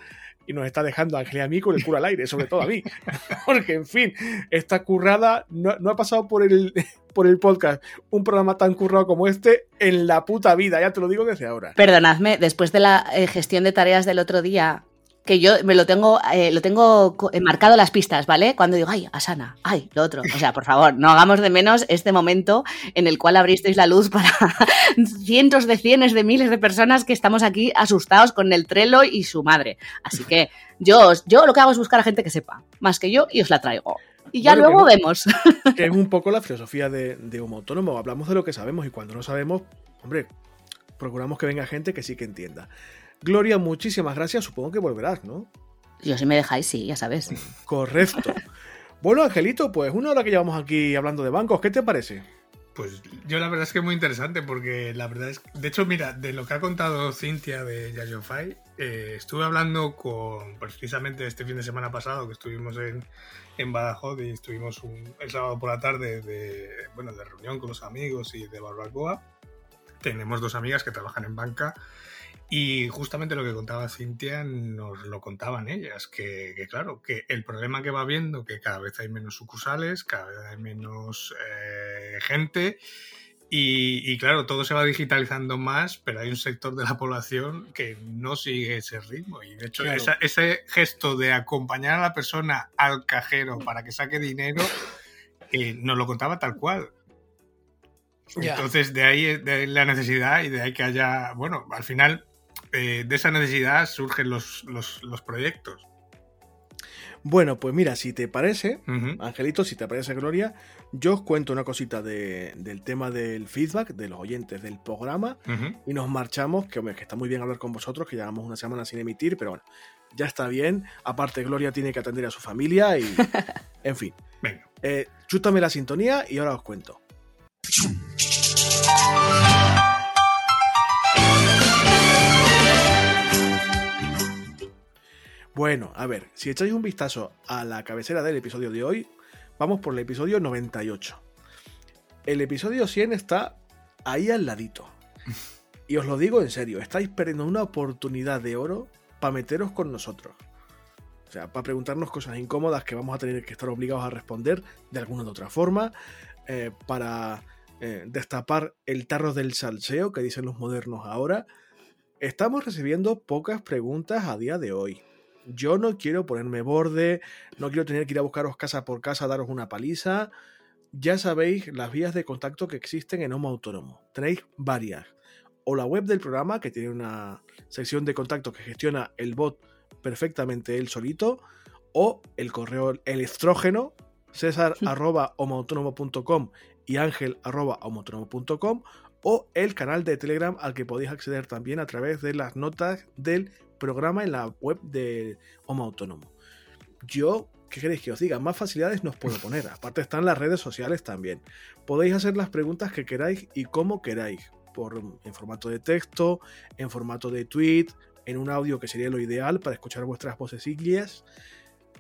y nos está dejando a Ángel y a mí con el culo al aire, sobre todo a mí. Porque, en fin, esta currada no, no, ha pasado por el, por el podcast un programa tan currado como este en la puta vida, ya te lo digo desde ahora. Perdonadme, después de la eh, gestión de tareas del otro día, que yo me lo tengo, eh, lo tengo marcado las pistas, ¿vale? Cuando digo, ay, Asana, ay, lo otro. O sea, por favor, no hagamos de menos este momento en el cual abristeis la luz para cientos de cienes de miles de personas que estamos aquí asustados con el Trello y su madre. Así que yo, yo lo que hago es buscar a gente que sepa, más que yo, y os la traigo. Y ya bueno, luego que, vemos. Que es un poco la filosofía de, de Homo Autónomo. Hablamos de lo que sabemos y cuando no sabemos, hombre, procuramos que venga gente que sí que entienda. Gloria, muchísimas gracias. Supongo que volverás, ¿no? Yo si me dejáis, sí, ya sabes. Correcto. Bueno, Angelito, pues una hora que llevamos aquí hablando de bancos, ¿qué te parece? Pues yo la verdad es que es muy interesante porque la verdad es de hecho mira de lo que ha contado Cintia de YayoFi eh, estuve hablando con precisamente este fin de semana pasado que estuvimos en, en Badajoz y estuvimos un, el sábado por la tarde de bueno de reunión con los amigos y de barbacoa tenemos dos amigas que trabajan en banca y justamente lo que contaba Cintia nos lo contaban ellas, que, que, claro, que el problema que va viendo, que cada vez hay menos sucursales, cada vez hay menos eh, gente, y, y, claro, todo se va digitalizando más, pero hay un sector de la población que no sigue ese ritmo. Y de hecho, claro. esa, ese gesto de acompañar a la persona al cajero para que saque dinero, eh, nos lo contaba tal cual. Entonces, de ahí, de ahí la necesidad y de ahí que haya, bueno, al final eh, de esa necesidad surgen los, los, los, proyectos. Bueno, pues mira, si te parece, uh -huh. Angelito, si te parece, Gloria, yo os cuento una cosita de, del tema del feedback de los oyentes del programa uh -huh. y nos marchamos, que, hombre, que está muy bien hablar con vosotros, que llevamos una semana sin emitir, pero bueno, ya está bien. Aparte, Gloria tiene que atender a su familia y, en fin. Venga. Eh, chútame la sintonía y ahora os cuento. Bueno, a ver, si echáis un vistazo a la cabecera del episodio de hoy, vamos por el episodio 98. El episodio 100 está ahí al ladito. Y os lo digo en serio, estáis perdiendo una oportunidad de oro para meteros con nosotros. O sea, para preguntarnos cosas incómodas que vamos a tener que estar obligados a responder de alguna u otra forma, eh, para eh, destapar el tarro del salseo que dicen los modernos ahora. Estamos recibiendo pocas preguntas a día de hoy. Yo no quiero ponerme borde, no quiero tener que ir a buscaros casa por casa a daros una paliza. Ya sabéis las vías de contacto que existen en Homo Autónomo. Tenéis varias. O la web del programa, que tiene una sección de contacto que gestiona el bot perfectamente él solito, o el correo el estrógeno, césar arroba y ángel arroba o el canal de Telegram al que podéis acceder también a través de las notas del programa en la web de Homo Autónomo. Yo, ¿qué queréis que os diga? Más facilidades nos puedo poner. Aparte están las redes sociales también. Podéis hacer las preguntas que queráis y como queráis. Por, en formato de texto, en formato de tweet, en un audio que sería lo ideal para escuchar vuestras vocecillas.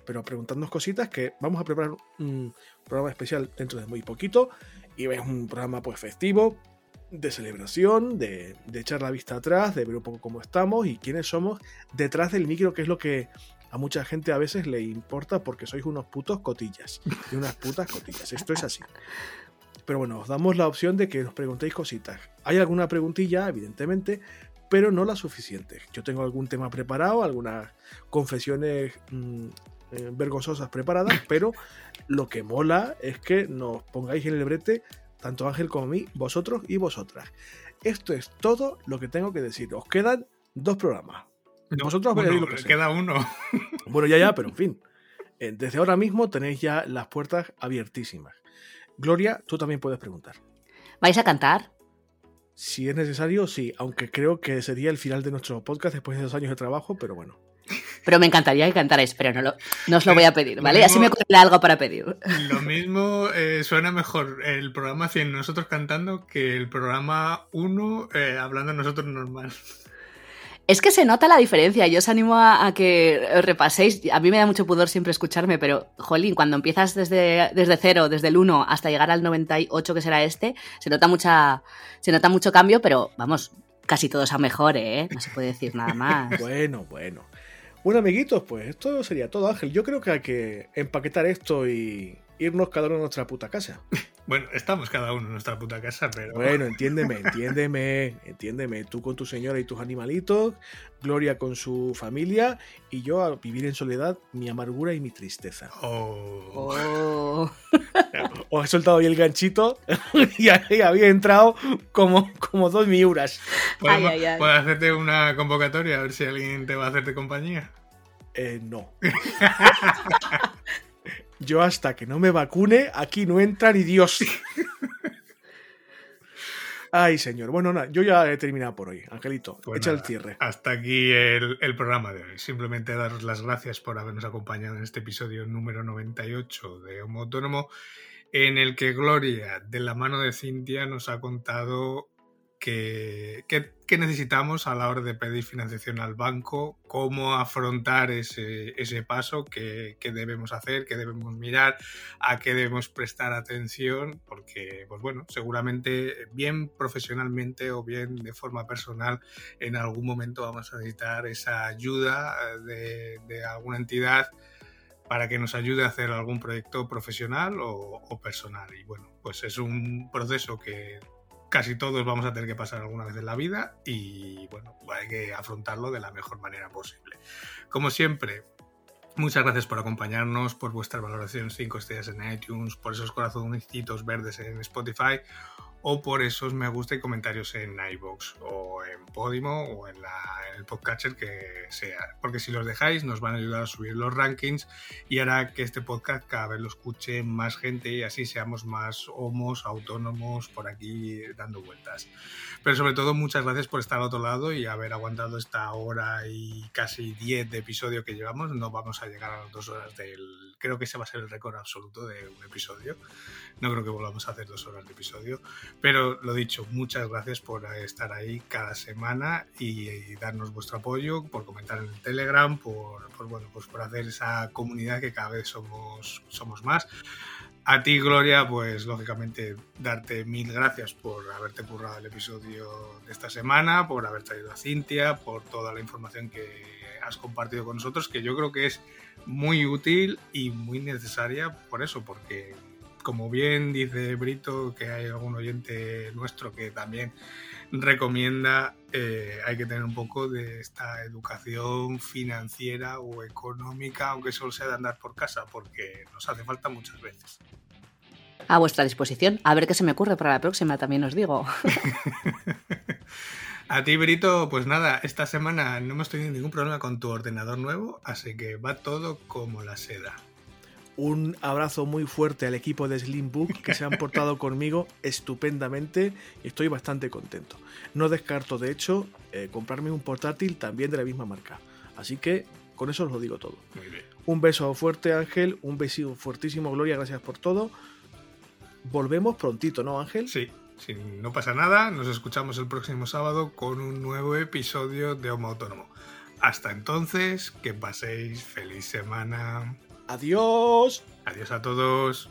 Pero preguntadnos cositas que vamos a preparar un programa especial dentro de muy poquito. Y es un programa pues festivo, de celebración, de, echar la vista atrás, de ver un poco cómo estamos y quiénes somos detrás del micro, que es lo que a mucha gente a veces le importa porque sois unos putos cotillas. Y unas putas cotillas. Esto es así. Pero bueno, os damos la opción de que nos preguntéis cositas. Hay alguna preguntilla, evidentemente, pero no la suficiente. Yo tengo algún tema preparado, algunas confesiones mm, eh, vergonzosas preparadas, pero lo que mola es que nos pongáis en el brete tanto Ángel como a mí, vosotros y vosotras. Esto es todo lo que tengo que decir. Os quedan dos programas. vosotros bueno, lo que queda uno. bueno, ya, ya, pero en fin. Eh, desde ahora mismo tenéis ya las puertas abiertísimas. Gloria, tú también puedes preguntar. ¿Vais a cantar? Si es necesario, sí, aunque creo que sería el final de nuestro podcast después de dos años de trabajo, pero bueno. Pero me encantaría que cantarais, pero no, lo, no os lo voy a pedir, ¿vale? Así me ocurrirá algo para pedir. Lo mismo eh, suena mejor el programa 100 nosotros cantando que el programa 1 eh, hablando nosotros normal. Es que se nota la diferencia. Yo os animo a, que repaséis. A mí me da mucho pudor siempre escucharme, pero, jolín, cuando empiezas desde, desde cero, desde el 1 hasta llegar al 98, que será este, se nota, mucha, se nota mucho cambio, pero vamos, casi todo es a mejor, ¿eh? No se puede decir nada más. bueno, bueno. Bueno, amiguitos, pues esto sería todo, Ángel. Yo creo que hay que empaquetar esto y irnos cada uno a nuestra puta casa. Bueno, estamos cada uno en nuestra puta casa, pero. Bueno, entiéndeme, entiéndeme, entiéndeme. Tú con tu señora y tus animalitos, Gloria con su familia y yo a vivir en soledad mi amargura y mi tristeza. Oh. oh. Os he soltado ahí el ganchito y ahí había entrado como, como dos miuras. ¿Puedo, hacerte una convocatoria a ver si alguien te va a hacerte compañía? Eh, no. Yo hasta que no me vacune, aquí no entra ni Dios. Ay, señor. Bueno, nada, yo ya he terminado por hoy. Angelito, pues echa el cierre. Hasta aquí el, el, programa de hoy. Simplemente daros las gracias por habernos acompañado en este episodio número 98 de Homo Autónomo, en el que Gloria, de la mano de Cintia, nos ha contado que, necesitamos a la hora de pedir financiación al banco, cómo afrontar ese, paso, qué, debemos hacer, qué debemos mirar, a qué debemos prestar atención, porque, pues bueno, seguramente bien profesionalmente o bien de forma personal, en algún momento vamos a necesitar esa ayuda eh, de, alguna entidad para que nos ayude a hacer algún proyecto profesional o, o personal. Y bueno, pues es un proceso que casi todos vamos a tener que pasar alguna vez en la vida y bueno, hay que afrontarlo de la mejor manera posible. Como siempre, Muchas gracias por acompañarnos, por vuestra valoración 5 estrellas en iTunes, por esos corazoncitos verdes en Spotify o por esos me gusta y comentarios en iBox o en Podimo o en, el podcatcher que sea. Porque si los dejáis nos van a ayudar a subir los rankings y hará que este podcast cada vez lo escuche más gente y así seamos más homos, autónomos por aquí dando vueltas. Pero sobre todo muchas gracias por estar al otro lado y haber aguantado esta hora y casi 10 de episodio que llevamos. No vamos a llegar a las dos horas del creo que ese va a ser el récord absoluto de un episodio. No creo que volvamos a hacer dos horas de episodio. Pero lo dicho, muchas gracias por estar ahí cada semana y, darnos vuestro apoyo, por comentar en el Telegram, por, bueno, pues por hacer esa comunidad que cada vez somos, somos más. A ti, Gloria, pues lógicamente darte mil gracias por haberte currado el episodio de esta semana, por haber traído a Cintia, por toda la información que has compartido con nosotros, que yo creo que es muy útil y muy necesaria por eso, porque como bien dice Brito, que hay algún oyente nuestro que también recomienda, eh, hay que tener un poco de esta educación financiera o económica, aunque solo sea de andar por casa, porque nos hace falta muchas veces. A vuestra disposición. A ver qué se me ocurre para la próxima, también os digo. A ti, Brito, pues nada, esta semana no hemos tenido ningún problema con tu ordenador nuevo, así que va todo como la seda. Un abrazo muy fuerte al equipo de Slimbook que se han portado conmigo estupendamente y estoy bastante contento. No descarto, de hecho, eh, comprarme un portátil también de la misma marca. Así que con eso os lo digo todo. Muy bien. Un beso fuerte, Ángel. Un beso fuertísimo, Gloria. Gracias por todo. Volvemos prontito, ¿no, Ángel? Sí, si no pasa nada, nos escuchamos el próximo sábado con un nuevo episodio de Homo Autónomo. Hasta entonces, que paséis feliz semana. Adiós. Adiós a todos.